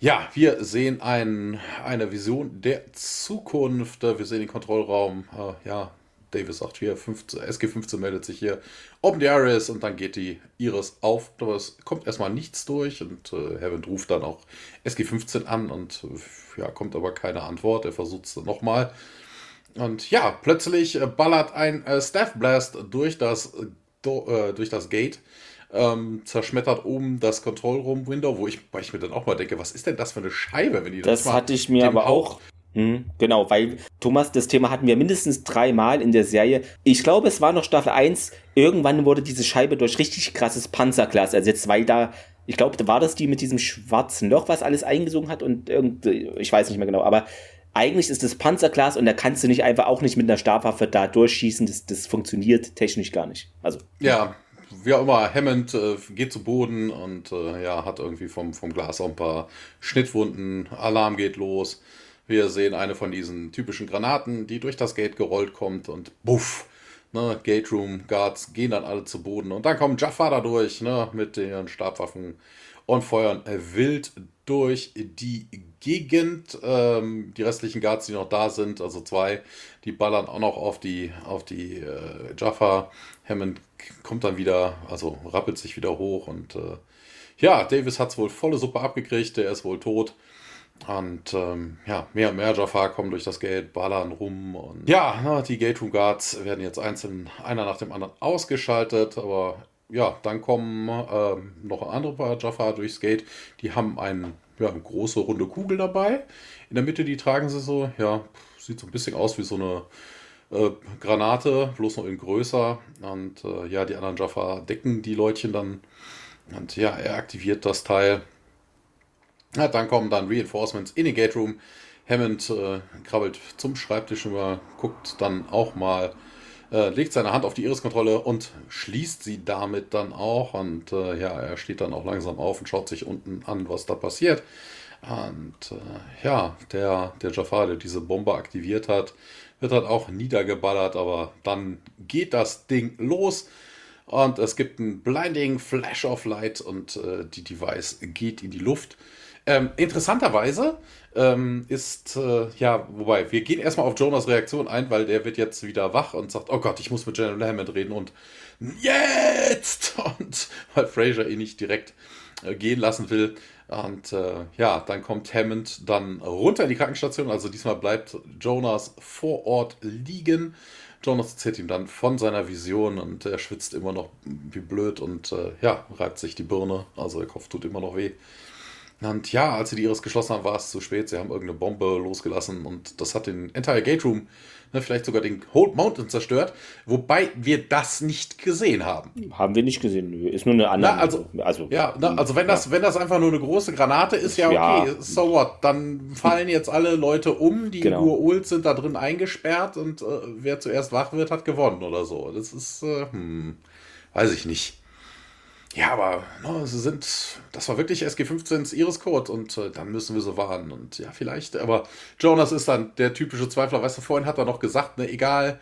ja, wir sehen ein, eine Vision der Zukunft. Wir sehen den Kontrollraum. Äh, ja, Davis sagt hier, 15, SG15 meldet sich hier. Open the Iris und dann geht die Iris auf. Aber es kommt erstmal nichts durch und äh, ruft dann auch SG15 an und ja, kommt aber keine Antwort. Er versucht es nochmal. Und ja, plötzlich äh, ballert ein äh, Staff Blast durch das, do, äh, durch das Gate. Ähm, zerschmettert oben das Control Room Window, wo ich, weil ich mir dann auch mal denke, was ist denn das für eine Scheibe, wenn die Das mal hatte ich mir aber auch Mhm, genau, weil Thomas, das Thema hatten wir mindestens dreimal in der Serie. Ich glaube, es war noch Staffel 1. Irgendwann wurde diese Scheibe durch richtig krasses Panzerglas ersetzt, weil da, ich glaube, war das die mit diesem schwarzen Loch, was alles eingesogen hat und irgendwie, ich weiß nicht mehr genau, aber eigentlich ist das Panzerglas und da kannst du nicht einfach auch nicht mit einer Stabwaffe da durchschießen. Das, das funktioniert technisch gar nicht. Also. Ja, wie auch immer, Hammond äh, geht zu Boden und äh, ja, hat irgendwie vom, vom Glas auch ein paar Schnittwunden. Alarm geht los. Wir sehen eine von diesen typischen Granaten, die durch das Gate gerollt kommt und buff. Ne, Gate Room Guards gehen dann alle zu Boden und dann kommt Jaffa da durch ne, mit den Stabwaffen und feuern wild durch die Gegend. Ähm, die restlichen Guards, die noch da sind, also zwei, die ballern auch noch auf die, auf die äh, Jaffa. Hammond kommt dann wieder, also rappelt sich wieder hoch und äh, ja, Davis hat es wohl volle Suppe abgekriegt, der ist wohl tot. Und ähm, ja, mehr und mehr Jafar kommen durch das Gate, ballern rum. Und ja, die Gate Room Guards werden jetzt einzeln einer nach dem anderen ausgeschaltet. Aber ja, dann kommen ähm, noch andere paar Jafar durchs Gate. Die haben ein, ja, eine große runde Kugel dabei. In der Mitte, die tragen sie so, ja, sieht so ein bisschen aus wie so eine äh, Granate, bloß noch in größer. Und äh, ja, die anderen Jafar decken die Leutchen dann. Und ja, er aktiviert das Teil. Ja, dann kommen dann Reinforcements in den Gate Room. Hammond äh, krabbelt zum Schreibtisch über, guckt dann auch mal, äh, legt seine Hand auf die Iriskontrolle und schließt sie damit dann auch. Und äh, ja, er steht dann auch langsam auf und schaut sich unten an, was da passiert. Und äh, ja, der, der Jafar, der diese Bombe aktiviert hat, wird dann auch niedergeballert, aber dann geht das Ding los. Und es gibt einen blinding Flash of Light und äh, die Device geht in die Luft. Ähm, interessanterweise ähm, ist, äh, ja, wobei, wir gehen erstmal auf Jonas Reaktion ein, weil der wird jetzt wieder wach und sagt, oh Gott, ich muss mit General Hammond reden und jetzt! Und weil Fraser ihn nicht direkt äh, gehen lassen will. Und äh, ja, dann kommt Hammond dann runter in die Krankenstation. Also diesmal bleibt Jonas vor Ort liegen. Jonas erzählt ihm dann von seiner Vision und er schwitzt immer noch wie blöd und äh, ja, reibt sich die Birne. Also der Kopf tut immer noch weh. Und ja, als sie die Iris geschlossen haben, war es zu spät. Sie haben irgendeine Bombe losgelassen und das hat den Entire Gate Room, ne, vielleicht sogar den Whole Mountain zerstört, wobei wir das nicht gesehen haben. Haben wir nicht gesehen. Ist nur eine andere. Na, also, also, ja, na, also wenn, ja. das, wenn das einfach nur eine große Granate ist, ja, okay, ja. so what. Dann fallen jetzt alle Leute um, die genau. ult sind da drin eingesperrt und äh, wer zuerst wach wird, hat gewonnen oder so. Das ist, äh, hm, weiß ich nicht. Ja, aber no, sie sind, das war wirklich SG15s Iris-Code und äh, dann müssen wir so warnen. Und ja, vielleicht, aber Jonas ist dann der typische Zweifler. Weißt du, vorhin hat er noch gesagt, ne, egal,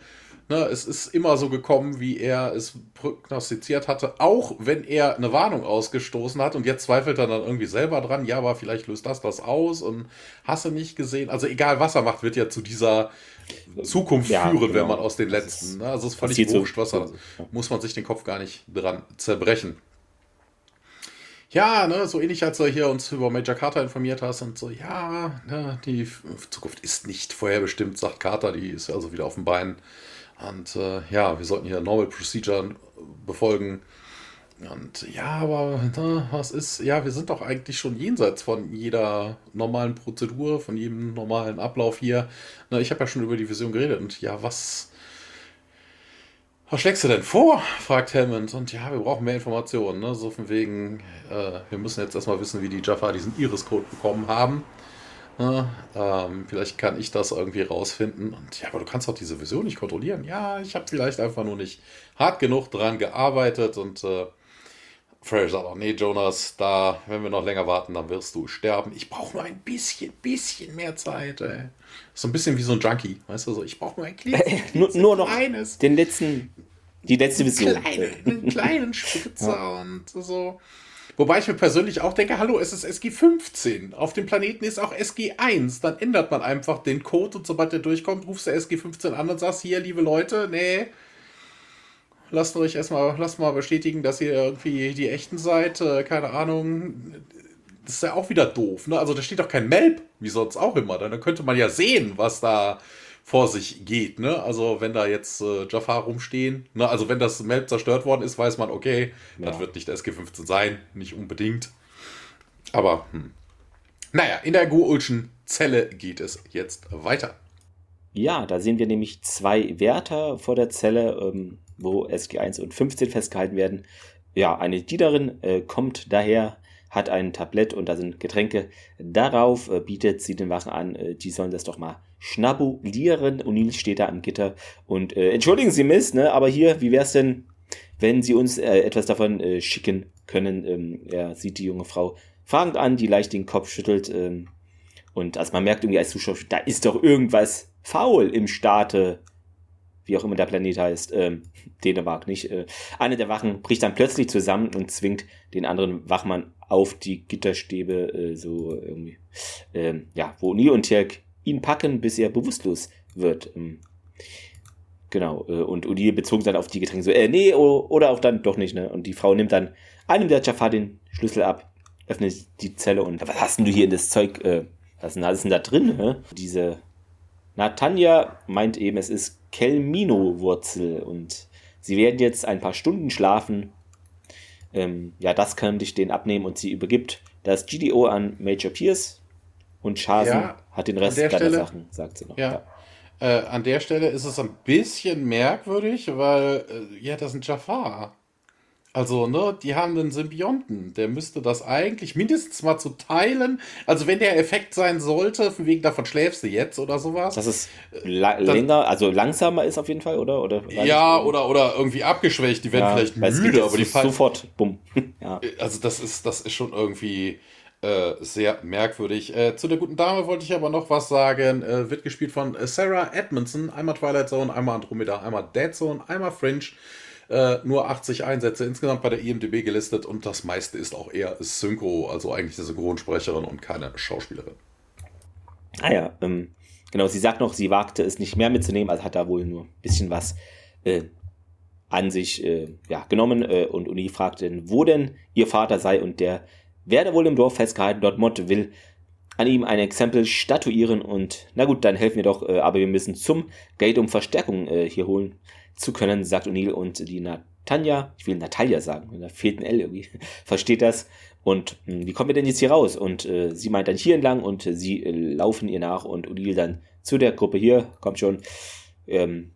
ne, es ist immer so gekommen, wie er es prognostiziert hatte, auch wenn er eine Warnung ausgestoßen hat und jetzt zweifelt er dann irgendwie selber dran, ja, aber vielleicht löst das das aus und hast du nicht gesehen. Also egal, was er macht, wird ja zu dieser Zukunft ja, führen, genau. wenn man aus den letzten, ne, also es ist völlig wurscht, was er, muss man sich den Kopf gar nicht dran zerbrechen ja, ne, so ähnlich als du hier uns über Major Carter informiert hast und so, ja, ne, die Zukunft ist nicht vorherbestimmt, sagt Carter, die ist also wieder auf dem Bein. Und äh, ja, wir sollten hier Normal Procedure befolgen. Und ja, aber ne, was ist, ja, wir sind doch eigentlich schon jenseits von jeder normalen Prozedur, von jedem normalen Ablauf hier. Ne, ich habe ja schon über die Vision geredet und ja, was was schlägst du denn vor? fragt Hammond. Und ja, wir brauchen mehr Informationen. Ne? So von wegen, äh, wir müssen jetzt erstmal wissen, wie die Jaffa diesen Iris-Code bekommen haben. Ne? Ähm, vielleicht kann ich das irgendwie rausfinden. Und ja, aber du kannst doch diese Vision nicht kontrollieren. Ja, ich habe vielleicht einfach nur nicht hart genug dran gearbeitet. Und äh, Fraser sagt auch, nee, Jonas, da, wenn wir noch länger warten, dann wirst du sterben. Ich brauche nur ein bisschen, bisschen mehr Zeit. Ey. So ein bisschen wie so ein Junkie, weißt du, so, ich brauche nur ein kleines, nur, nur noch kleines, den letzten, die letzte Vision. Kleine, einen kleinen Spritzer ja. und so. Wobei ich mir persönlich auch denke, hallo, es ist SG 15. Auf dem Planeten ist auch SG 1. Dann ändert man einfach den Code und sobald der durchkommt, rufst du SG 15 an und sagst, hier, liebe Leute, nee, lasst euch erstmal, lasst mal bestätigen, dass ihr irgendwie die echten seid. Äh, keine Ahnung. Das ist ja auch wieder doof, ne? Also da steht doch kein Melb, wie sonst auch immer. Dann könnte man ja sehen, was da vor sich geht, ne? Also wenn da jetzt äh, Jafar rumstehen, ne? Also wenn das Melb zerstört worden ist, weiß man, okay, ja. das wird nicht der SG-15 sein, nicht unbedingt. Aber, hm. Naja, in der Guulschen Zelle geht es jetzt weiter. Ja, da sehen wir nämlich zwei Wärter vor der Zelle, ähm, wo SG1 und 15 festgehalten werden. Ja, eine Dienerin äh, kommt daher, hat ein Tablett und da sind Getränke. Darauf äh, bietet sie den Wachen an, äh, die sollen das doch mal schnabulieren. O'Neill steht da am Gitter und äh, entschuldigen Sie, Miss, ne, aber hier, wie wär's denn, wenn Sie uns äh, etwas davon äh, schicken können? Ähm, er sieht die junge Frau fragend an, die leicht den Kopf schüttelt. Ähm, und also man merkt irgendwie als Zuschauer, da ist doch irgendwas faul im Staate, wie auch immer der Planet heißt, ähm, Dänemark, nicht? Äh, eine der Wachen bricht dann plötzlich zusammen und zwingt den anderen Wachmann auf die Gitterstäbe, äh, so irgendwie, ähm, ja, wo Nie und Tjerk ihn packen, bis er bewusstlos wird. Ähm, genau, äh, und Udi bezogen dann auf die Getränke so, äh, nee, oder auch dann doch nicht, ne? Und die Frau nimmt dann einem der Jafar den Schlüssel ab, öffnet die Zelle und was hast denn du hier in das Zeug, äh, was ist denn da drin, ne? Diese Natanja meint eben, es ist Kelmino-Wurzel und sie werden jetzt ein paar Stunden schlafen. Ähm, ja, das kann ich denen abnehmen und sie übergibt das GDO an Major Pierce und Chasen ja, hat den Rest deiner Stelle, Sachen, sagt sie noch. Ja. ja. Äh, an der Stelle ist es ein bisschen merkwürdig, weil, äh, ja, das ist ein Jafar. Also, ne, die haben einen Symbionten. Der müsste das eigentlich mindestens mal zu teilen. Also, wenn der Effekt sein sollte, von wegen davon schläfst du jetzt oder sowas. Dass es länger, also langsamer ist auf jeden Fall, oder? oder ja, oder, oder irgendwie abgeschwächt. Die werden ja, vielleicht müde, aber die fallen. Sofort, bumm. ja. Also, das ist, das ist schon irgendwie. Äh, sehr merkwürdig. Äh, zu der guten Dame wollte ich aber noch was sagen. Äh, wird gespielt von Sarah Edmondson. Einmal Twilight Zone, einmal Andromeda, einmal Dead Zone, einmal Fringe. Äh, nur 80 Einsätze insgesamt bei der IMDB gelistet und das meiste ist auch eher Synchro, also eigentlich eine Synchronsprecherin und keine Schauspielerin. Ah ja, ähm, genau, sie sagt noch, sie wagte es nicht mehr mitzunehmen, also hat da wohl nur ein bisschen was äh, an sich äh, ja, genommen äh, und Uni fragte, wo denn ihr Vater sei und der werde wohl im Dorf festgehalten, dort Mott will an ihm ein Exempel statuieren und na gut, dann helfen wir doch, äh, aber wir müssen zum Gate, um Verstärkung äh, hier holen zu können, sagt O'Neill und die Natanja, ich will Natalia sagen, da fehlt ein L irgendwie, versteht das. Und mh, hm, wie kommen wir denn jetzt hier raus? Und äh, sie meint dann hier entlang und äh, sie äh, laufen ihr nach und O'Neill dann zu der Gruppe hier, kommt schon. Ähm,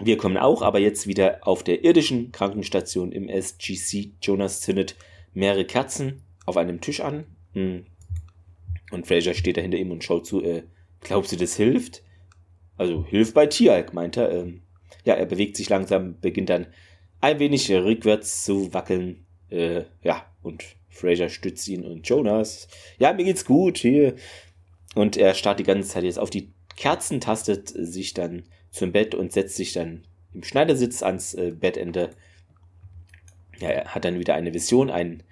wir kommen auch, aber jetzt wieder auf der irdischen Krankenstation im SGC. Jonas zündet mehrere Kerzen auf einem Tisch an. Hm. Und Fraser steht da hinter ihm und schaut zu. Äh, glaubst du, das hilft? Also hilft bei Tieralk, meint er. Ähm, ja, er bewegt sich langsam, beginnt dann ein wenig rückwärts zu wackeln. Äh, ja, und Fraser stützt ihn und Jonas. Ja, mir geht's gut hier. Und er starrt die ganze Zeit jetzt auf die Kerzen, tastet sich dann zum Bett und setzt sich dann im Schneidersitz ans äh, Bettende. Ja, er hat dann wieder eine Vision, einen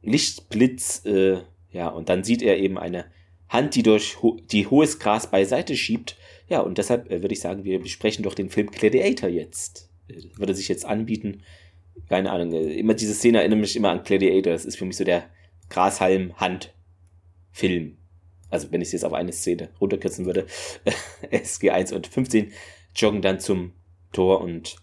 Lichtblitz, äh, ja, und dann sieht er eben eine Hand, die durch ho die hohes Gras beiseite schiebt ja, und deshalb äh, würde ich sagen, wir besprechen doch den Film Gladiator jetzt. Äh, würde sich jetzt anbieten. Keine Ahnung, äh, immer diese Szene erinnert mich immer an Gladiator. Das ist für mich so der Grashalm-Hand-Film. Also, wenn ich es jetzt auf eine Szene runterkürzen würde. SG1 und 15 joggen dann zum Tor und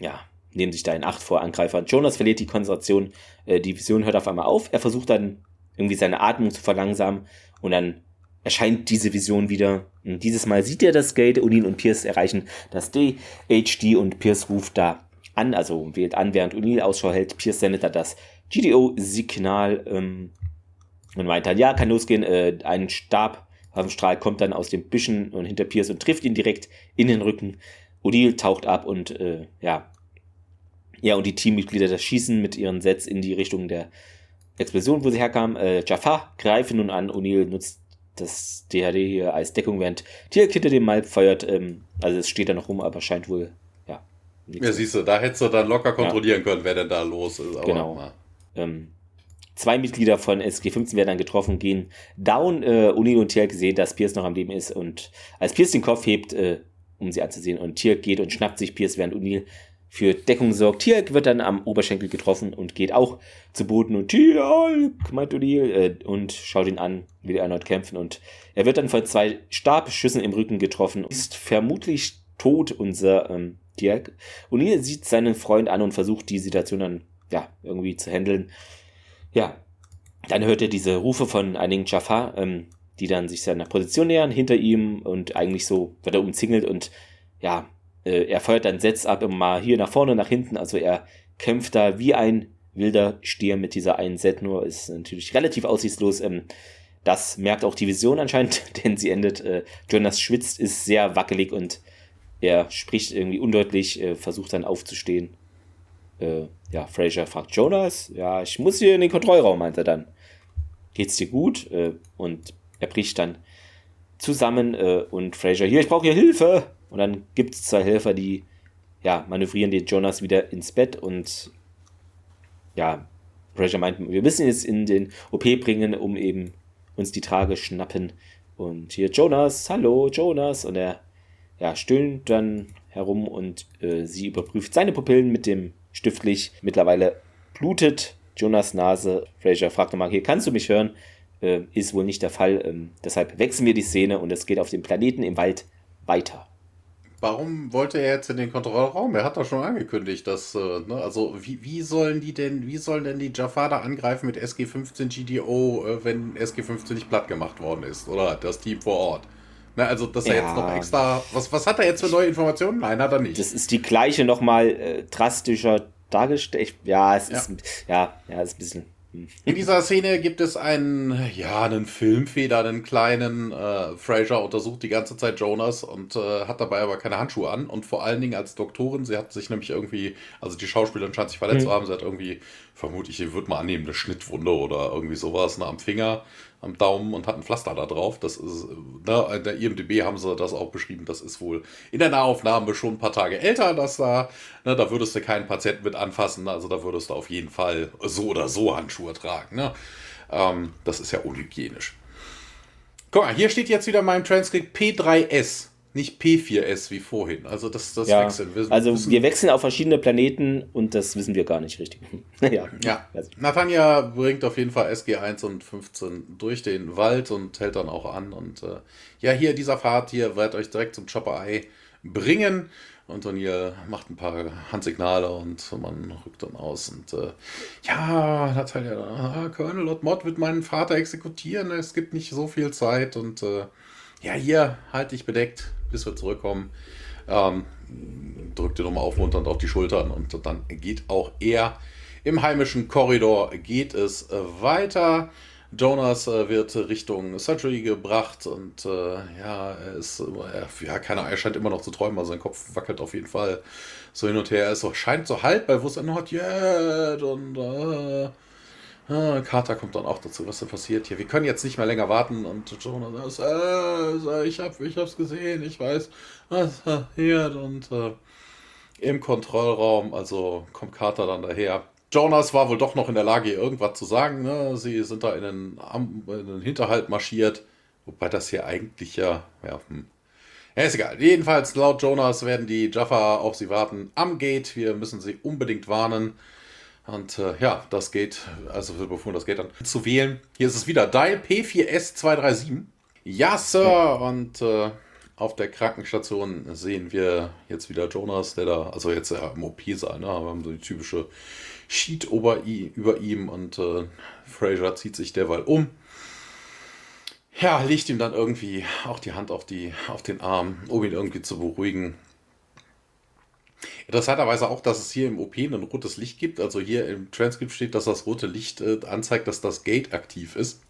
ja, nehmen sich da in Acht vor Angreifern. Jonas verliert die Konzentration, äh, die Vision hört auf einmal auf. Er versucht dann irgendwie seine Atmung zu verlangsamen und dann erscheint diese Vision wieder. Und dieses Mal sieht er das Gate, Unin und Pierce erreichen das DHD und Pierce ruft da an, also wählt an, während Unil Ausschau hält. Pierce sendet da das GDO-Signal ähm, und meint dann, ja, kann losgehen. Äh, ein Stabwaffenstrahl kommt dann aus den Büschen und hinter Pierce und trifft ihn direkt in den Rücken. Odil taucht ab und äh, ja, ja, und die Teammitglieder das schießen mit ihren Sets in die Richtung der Explosion, wo sie herkamen. Äh, Jafar greifen nun an. O'Neill nutzt das DHD hier als Deckung, während Tierk hinter dem Malp feuert. Ähm, also es steht da noch rum, aber scheint wohl, ja. Ja, siehst du, da hättest du dann locker kontrollieren ja. können, wer denn da los ist. genau. Ähm, zwei Mitglieder von SG15 werden dann getroffen, gehen down. Äh, Uni und Tierk sehen, dass Pierce noch am Leben ist und als Pierce den Kopf hebt, äh, um sie anzusehen, und Tierk geht und schnappt sich Pierce, während O'Neill für Deckung sorgt. Tierk wird dann am Oberschenkel getroffen und geht auch zu Boden und Tierk, meint O'Neill, äh, und schaut ihn an, will erneut kämpfen und er wird dann von zwei Stabschüssen im Rücken getroffen, ist vermutlich tot, unser ähm, Tierk. O'Neill sieht seinen Freund an und versucht die Situation dann, ja, irgendwie zu handeln. Ja, dann hört er diese Rufe von einigen Jafar, ähm, die dann sich seiner Position nähern, hinter ihm und eigentlich so wird er umzingelt und ja, er feuert dann Sets ab, immer hier nach vorne, nach hinten, also er kämpft da wie ein wilder Stier mit dieser einen Set, nur ist natürlich relativ aussichtslos. Ähm, das merkt auch die Vision anscheinend, denn sie endet, äh, Jonas schwitzt, ist sehr wackelig und er spricht irgendwie undeutlich, äh, versucht dann aufzustehen. Äh, ja, Fraser fragt Jonas, ja, ich muss hier in den Kontrollraum, meint er dann. Geht's dir gut? Äh, und er bricht dann zusammen äh, und Fraser, hier, ich brauche hier Hilfe. Und dann gibt es zwei Helfer, die ja, manövrieren den Jonas wieder ins Bett und ja, Fraser meint, wir müssen jetzt in den OP bringen, um eben uns die Trage schnappen. Und hier Jonas, hallo Jonas. Und er ja, stöhnt dann herum und äh, sie überprüft seine Pupillen mit dem Stiftlicht. Mittlerweile blutet Jonas Nase. Fraser fragt nochmal, hier kannst du mich hören? Äh, ist wohl nicht der Fall. Ähm, deshalb wechseln wir die Szene und es geht auf dem Planeten im Wald weiter. Warum wollte er jetzt in den Kontrollraum? Er hat doch schon angekündigt, dass, äh, ne, also wie, wie sollen die denn, wie sollen denn die Jafada angreifen mit SG-15 GDO, äh, wenn SG-15 nicht platt gemacht worden ist? Oder das Team vor Ort? Ne, also, dass er ja. jetzt noch extra, was, was hat er jetzt für neue Informationen? Nein, hat er nicht. Das ist die gleiche nochmal äh, drastischer dargestellt. Ja, es ist, ja, ja, ist ein bisschen in dieser Szene gibt es einen, ja, einen Filmfeder, einen kleinen. Äh, Fraser untersucht die ganze Zeit Jonas und äh, hat dabei aber keine Handschuhe an. Und vor allen Dingen als Doktorin, sie hat sich nämlich irgendwie, also die Schauspielerin scheint sich verletzt mhm. zu haben, sie hat irgendwie, vermutlich, ich würde mal annehmen, eine Schnittwunde oder irgendwie sowas ne, am Finger am Daumen und hat ein Pflaster da drauf. Das ist, ne, in der IMDB haben sie das auch beschrieben. Das ist wohl in der Nahaufnahme schon ein paar Tage älter, dass da, ne, da würdest du keinen Patienten mit anfassen. Also da würdest du auf jeden Fall so oder so Handschuhe tragen. Ne? Ähm, das ist ja unhygienisch. Guck mal, hier steht jetzt wieder in meinem Transkript P3S nicht P4S wie vorhin. Also das, das ja, wechseln. Wir also wissen, wir wechseln auf verschiedene Planeten und das wissen wir gar nicht richtig. ja. ja. Nathania bringt auf jeden Fall SG1 und 15 durch den Wald und hält dann auch an. Und äh, ja, hier dieser Fahrt hier wird euch direkt zum Chopper Eye bringen. Und O'Neill macht ein paar Handsignale und man rückt dann aus. Und äh, ja, Natalia, ah, Colonel Lord Mott wird meinen Vater exekutieren. Es gibt nicht so viel Zeit. Und äh, ja, hier halte ich bedeckt bis wir zurückkommen. Ähm, drückt ihr nochmal aufmunternd auf die Schultern und dann geht auch er im heimischen Korridor geht es weiter. Jonas äh, wird Richtung Surgery gebracht und äh, ja, er ist, äh, ja, keine Ahnung, er scheint immer noch zu träumen, also sein Kopf wackelt auf jeden Fall so hin und her. Er ist so, scheint so haltbar, wo es not yet und äh, Ah, Carter kommt dann auch dazu, was da passiert hier. Wir können jetzt nicht mehr länger warten und Jonas sagt, äh, ich, hab, ich hab's gesehen, ich weiß, was passiert und äh, im Kontrollraum, also kommt Carter dann daher. Jonas war wohl doch noch in der Lage, irgendwas zu sagen. Ne? Sie sind da in den, in den Hinterhalt marschiert, wobei das hier eigentlich ja, ja, hm. ja, ist egal. Jedenfalls, laut Jonas werden die Jaffa auf sie warten am Gate. Wir müssen sie unbedingt warnen. Und äh, ja, das geht, also wird befohlen, das geht dann zu wählen. Hier ist es wieder Dial P4S237. Ja, Sir. Und äh, auf der Krankenstation sehen wir jetzt wieder Jonas, der da, also jetzt ja, im OP-Saal, ne? Wir haben so die typische Sheet über, über ihm und äh, Fraser zieht sich derweil um. Ja, legt ihm dann irgendwie auch die Hand auf, die, auf den Arm, um ihn irgendwie zu beruhigen. Interessanterweise auch, dass es hier im OP ein rotes Licht gibt. Also hier im Transkript steht, dass das rote Licht äh, anzeigt, dass das Gate aktiv ist.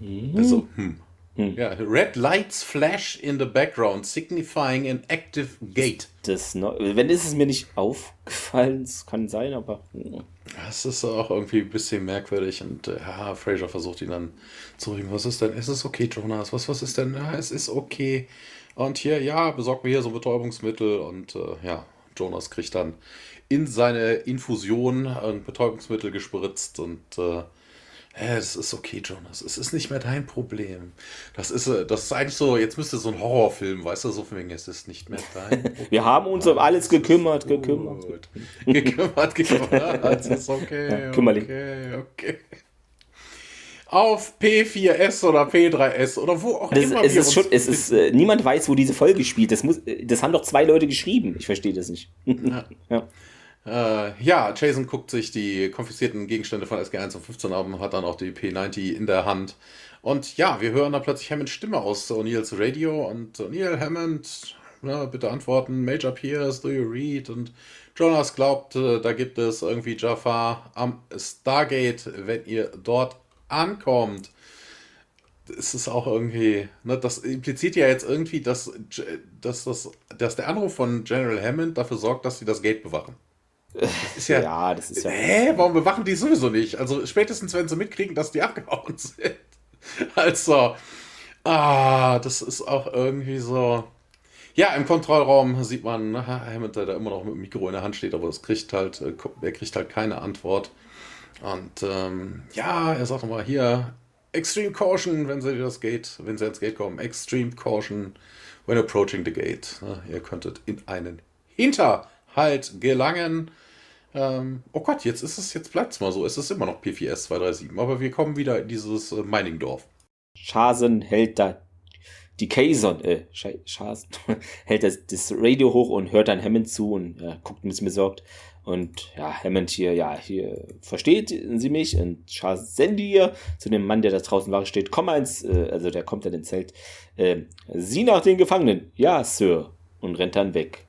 Mhm. Also, hm. Hm. Ja, red lights flash in the background, signifying an active gate. Das, wenn ist es mir nicht aufgefallen, es kann sein, aber. Hm. Das ist auch irgendwie ein bisschen merkwürdig und äh, ja, Fraser versucht ihn dann zu reden. Was ist denn? Es ist okay, Jonas. Was, was ist denn? Ja, es ist okay. Und hier, ja, besorgt mir hier so ein Betäubungsmittel und äh, ja, Jonas kriegt dann in seine Infusion ein Betäubungsmittel gespritzt und äh, es ist okay, Jonas. Es ist nicht mehr dein Problem. Das ist, äh, das ist eigentlich so, jetzt müsste so ein Horrorfilm, weißt du, so von wegen, es ist nicht mehr dein Problem. Wir haben uns um alles gekümmert, gekümmert. gekümmert, gekümmert. Es ist okay, ja, okay, okay auf P4S oder P3S oder wo auch das, immer. Es ist schon, es ist, äh, niemand weiß, wo diese Folge spielt. Das, muss, das haben doch zwei Leute geschrieben. Ich verstehe das nicht. ja. ja. Äh, ja, Jason guckt sich die konfiszierten Gegenstände von SG1 und 15 an und hat dann auch die P90 in der Hand. Und ja, wir hören dann plötzlich Hammonds Stimme aus O'Neills Radio und O'Neill, Hammond, na, bitte antworten, Major Pierce, do you read? Und Jonas glaubt, äh, da gibt es irgendwie Jafar am Stargate, wenn ihr dort ankommt. Es ist auch irgendwie, ne, das impliziert ja jetzt irgendwie, dass, dass, dass, dass der Anruf von General Hammond dafür sorgt, dass sie das Gate bewachen. Das ist ja, ja, das ist ja. Hä, warum bewachen die sowieso nicht? Also spätestens, wenn sie mitkriegen, dass die abgehauen sind. Also, ah, das ist auch irgendwie so. Ja, im Kontrollraum sieht man na, Hammond, der da immer noch mit dem Mikro in der Hand steht, aber das kriegt halt, äh, er kriegt halt keine Antwort. Und ähm, ja, er sagt nochmal hier, Extreme Caution, wenn sie das Gate, wenn sie ins Gate kommen. Extreme Caution when approaching the gate. Ihr könntet in einen Hinterhalt gelangen. Ähm, oh Gott, jetzt ist es, jetzt bleibt es mal so. Es ist immer noch P4S 237, aber wir kommen wieder in dieses äh, Mining-Dorf. Schasen hält da die Kayson, äh, Schasen, hält das, das Radio hoch und hört dann Hammond zu und ja, guckt bisschen besorgt. Und ja, Hammond hier, ja, hier versteht sie mich und Schasen hier zu dem Mann, der da draußen war, steht, komm eins, äh, also der kommt dann ins Zelt, äh, sieh nach den Gefangenen, ja, Sir, und rennt dann weg.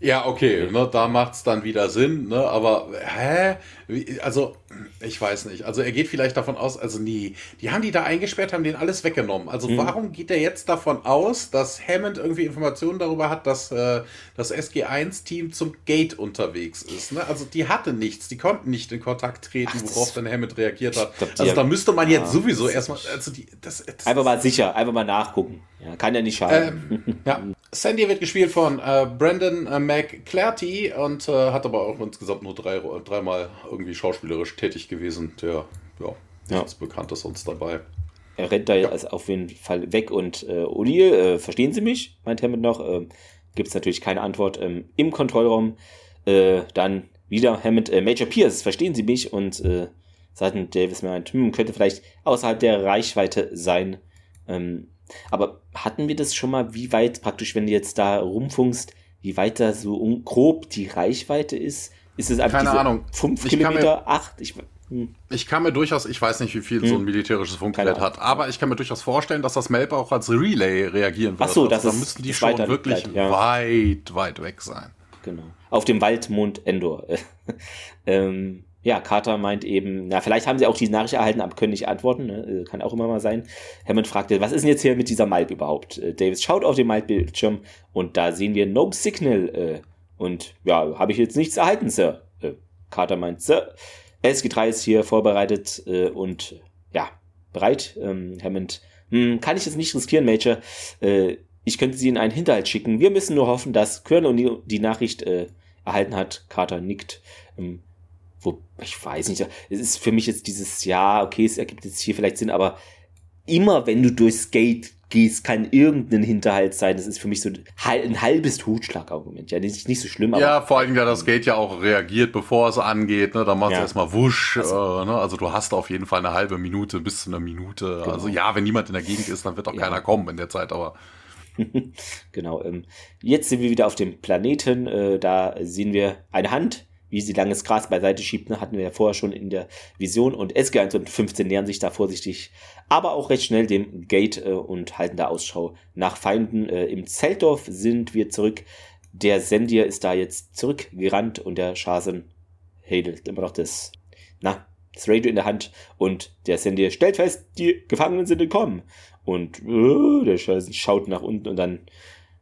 Ja, okay, ne, da macht's dann wieder Sinn, ne, aber hä? Wie, also, ich weiß nicht. Also, er geht vielleicht davon aus, also nie. Die haben die da eingesperrt, haben den alles weggenommen. Also, mhm. warum geht er jetzt davon aus, dass Hammond irgendwie Informationen darüber hat, dass äh, das SG1-Team zum Gate unterwegs ist? Ne? Also, die hatte nichts, die konnten nicht in Kontakt treten, Ach, worauf dann Hammond reagiert hat. Glaub, also, da müsste man jetzt ja, sowieso erstmal. Also die, das, das, einfach mal sicher, einfach mal nachgucken. Ja, kann ja nicht schaden. Ähm, ja. Sandy wird gespielt von äh, Brandon äh, McClarty und äh, hat aber auch insgesamt nur drei, dreimal irgendwie schauspielerisch tätig gewesen. Der, ja, ja. nichts Bekanntes sonst dabei. Er rennt da ja. also auf jeden Fall weg und äh, O'Neill, äh, verstehen Sie mich? meint Hammond noch. Äh, Gibt es natürlich keine Antwort ähm, im Kontrollraum. Äh, dann wieder Hammond, äh, Major Pierce, verstehen Sie mich? Und äh, Seiten Davis meint, hm, könnte vielleicht außerhalb der Reichweite sein. Ähm, aber hatten wir das schon mal, wie weit praktisch, wenn du jetzt da rumfunkst, wie weit da so grob die Reichweite ist? Ist es einfach Keine Ahnung. 5 Kilometer, 8? Ich, hm. ich kann mir durchaus, ich weiß nicht, wie viel hm. so ein militärisches Funkgerät hat, aber ich kann mir durchaus vorstellen, dass das Melb auch als Relay reagieren wird. Ach so, das also, da müssten die schon wirklich bleibt, ja. weit, weit weg sein. Genau. Auf dem Waldmond Endor. ähm, ja, Carter meint eben, na, vielleicht haben sie auch die Nachricht erhalten, aber können nicht antworten. Ne? Äh, kann auch immer mal sein. Hammond fragte, was ist denn jetzt hier mit dieser Malp überhaupt? Äh, Davis schaut auf den Malp-Bildschirm und da sehen wir No Signal. Äh, und ja, habe ich jetzt nichts erhalten, Sir. Äh, Carter meint, Sir, SG3 ist hier vorbereitet äh, und ja, bereit. Ähm, Hammond, hm, kann ich jetzt nicht riskieren, Major. Äh, ich könnte sie in einen Hinterhalt schicken. Wir müssen nur hoffen, dass Colonel die Nachricht erhalten hat. Carter nickt. Ähm, wo, ich weiß nicht, es ist für mich jetzt dieses Jahr, okay, es ergibt jetzt hier vielleicht Sinn, aber immer wenn du durchs Gate gehst, kann irgendein Hinterhalt sein. Das ist für mich so ein halbes Totschlagargument. Ja, nicht, nicht so schlimm, aber. Ja, vor allem, ja, das Gate ja auch reagiert, bevor es angeht, ne? Da macht es ja. erstmal wusch, also, äh, ne? Also du hast auf jeden Fall eine halbe Minute bis zu einer Minute. Genau. Also ja, wenn niemand in der Gegend ist, dann wird auch ja. keiner kommen in der Zeit, aber. genau. Ähm, jetzt sind wir wieder auf dem Planeten. Äh, da sehen wir eine Hand, wie sie langes Gras beiseite schiebt, ne, hatten wir ja vorher schon in der Vision. Und SG1 und 15 nähern sich da vorsichtig, aber auch recht schnell dem Gate äh, und halten da Ausschau nach Feinden. Äh, Im Zeltdorf sind wir zurück. Der Sendier ist da jetzt zurückgerannt und der Schasen hält immer noch das, na, das Radio in der Hand und der Sendier stellt fest, die Gefangenen sind entkommen. Und äh, der Schasen schaut nach unten und dann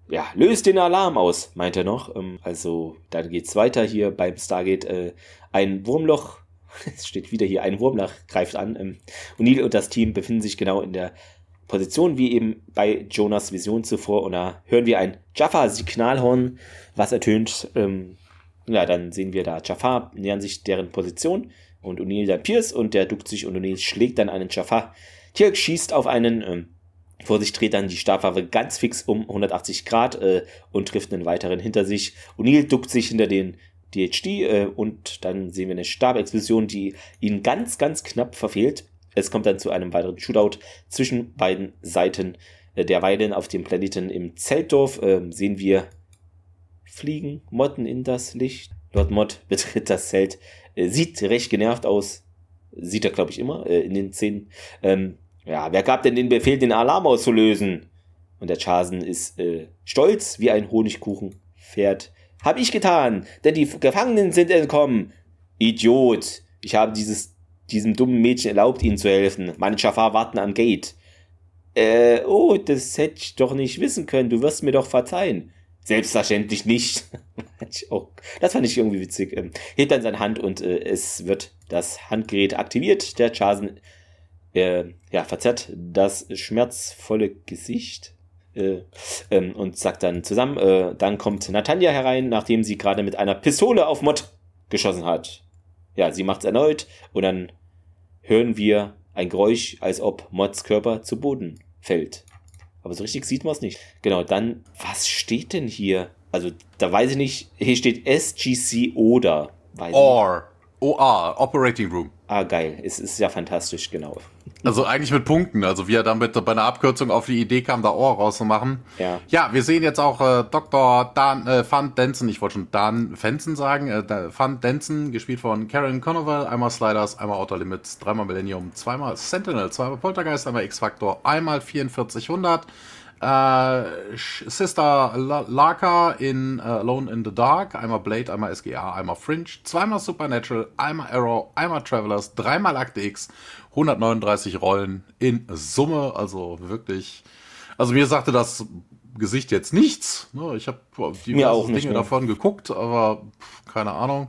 ja, löst den Alarm aus, meint er noch. Ähm, also, dann geht's weiter hier beim Stargate. Äh, ein Wurmloch, es steht wieder hier, ein Wurmloch greift an. Ähm, O'Neill und das Team befinden sich genau in der Position wie eben bei Jonas Vision zuvor. Und da hören wir ein Jaffa-Signalhorn, was ertönt. Ähm, ja, dann sehen wir da Jaffa nähern sich deren Position und O'Neill dann Pierce und der duckt sich und O'Neill schlägt dann einen Jaffa. Tirk schießt auf einen ähm, vor sich dreht dann die Stabwaffe ganz fix um 180 Grad äh, und trifft einen weiteren hinter sich. O'Neill duckt sich hinter den DHD äh, und dann sehen wir eine Stabexplosion, die ihn ganz, ganz knapp verfehlt. Es kommt dann zu einem weiteren Shootout zwischen beiden Seiten. Äh, derweilen auf dem Planeten im Zeltdorf äh, sehen wir Fliegen, Motten in das Licht. Lord Mod betritt das Zelt, äh, sieht recht genervt aus. Sieht er, glaube ich, immer äh, in den Szenen. Ähm, ja, wer gab denn den Befehl, den Alarm auszulösen? Und der Chasen ist äh, stolz wie ein Honigkuchen. Fährt. Hab ich getan, denn die Gefangenen sind entkommen. Idiot. Ich habe dieses, diesem dummen Mädchen erlaubt, ihnen zu helfen. Meine Schafar warten am Gate. Äh, oh, das hätte ich doch nicht wissen können. Du wirst mir doch verzeihen. Selbstverständlich nicht. das fand ich irgendwie witzig. Ähm, hebt dann seine Hand und äh, es wird das Handgerät aktiviert. Der Chasen äh, ja, verzerrt das schmerzvolle Gesicht äh, ähm, und sagt dann zusammen, äh, dann kommt Natanja herein, nachdem sie gerade mit einer Pistole auf Mott geschossen hat. Ja, sie macht's erneut und dann hören wir ein Geräusch, als ob Mods Körper zu Boden fällt. Aber so richtig sieht man es nicht. Genau, dann, was steht denn hier? Also, da weiß ich nicht, hier steht SGC oder. Or. OR, Operating Room. Ah, geil. Es ist ja fantastisch, genau. Also eigentlich mit Punkten. Also wie er damit bei einer Abkürzung auf die Idee kam, da Ohr rauszumachen. Ja. Ja, wir sehen jetzt auch äh, Dr. Dan, äh, Van Denson, ich wollte schon Dan Fenson sagen, äh, Van Denson, gespielt von Karen Conover, einmal Sliders, einmal Outer Limits, dreimal Millennium, zweimal Sentinel, zweimal Poltergeist, einmal X-Factor, einmal 4400. Äh, Sister Larka in uh, Alone in the Dark, einmal Blade, einmal SGA, einmal Fringe, zweimal Supernatural, einmal Arrow, einmal Travelers, dreimal Akte X, 139 Rollen in Summe, also wirklich. Also mir sagte das Gesicht jetzt nichts. Ne? Ich habe die Dinge mehr. davon geguckt, aber keine Ahnung.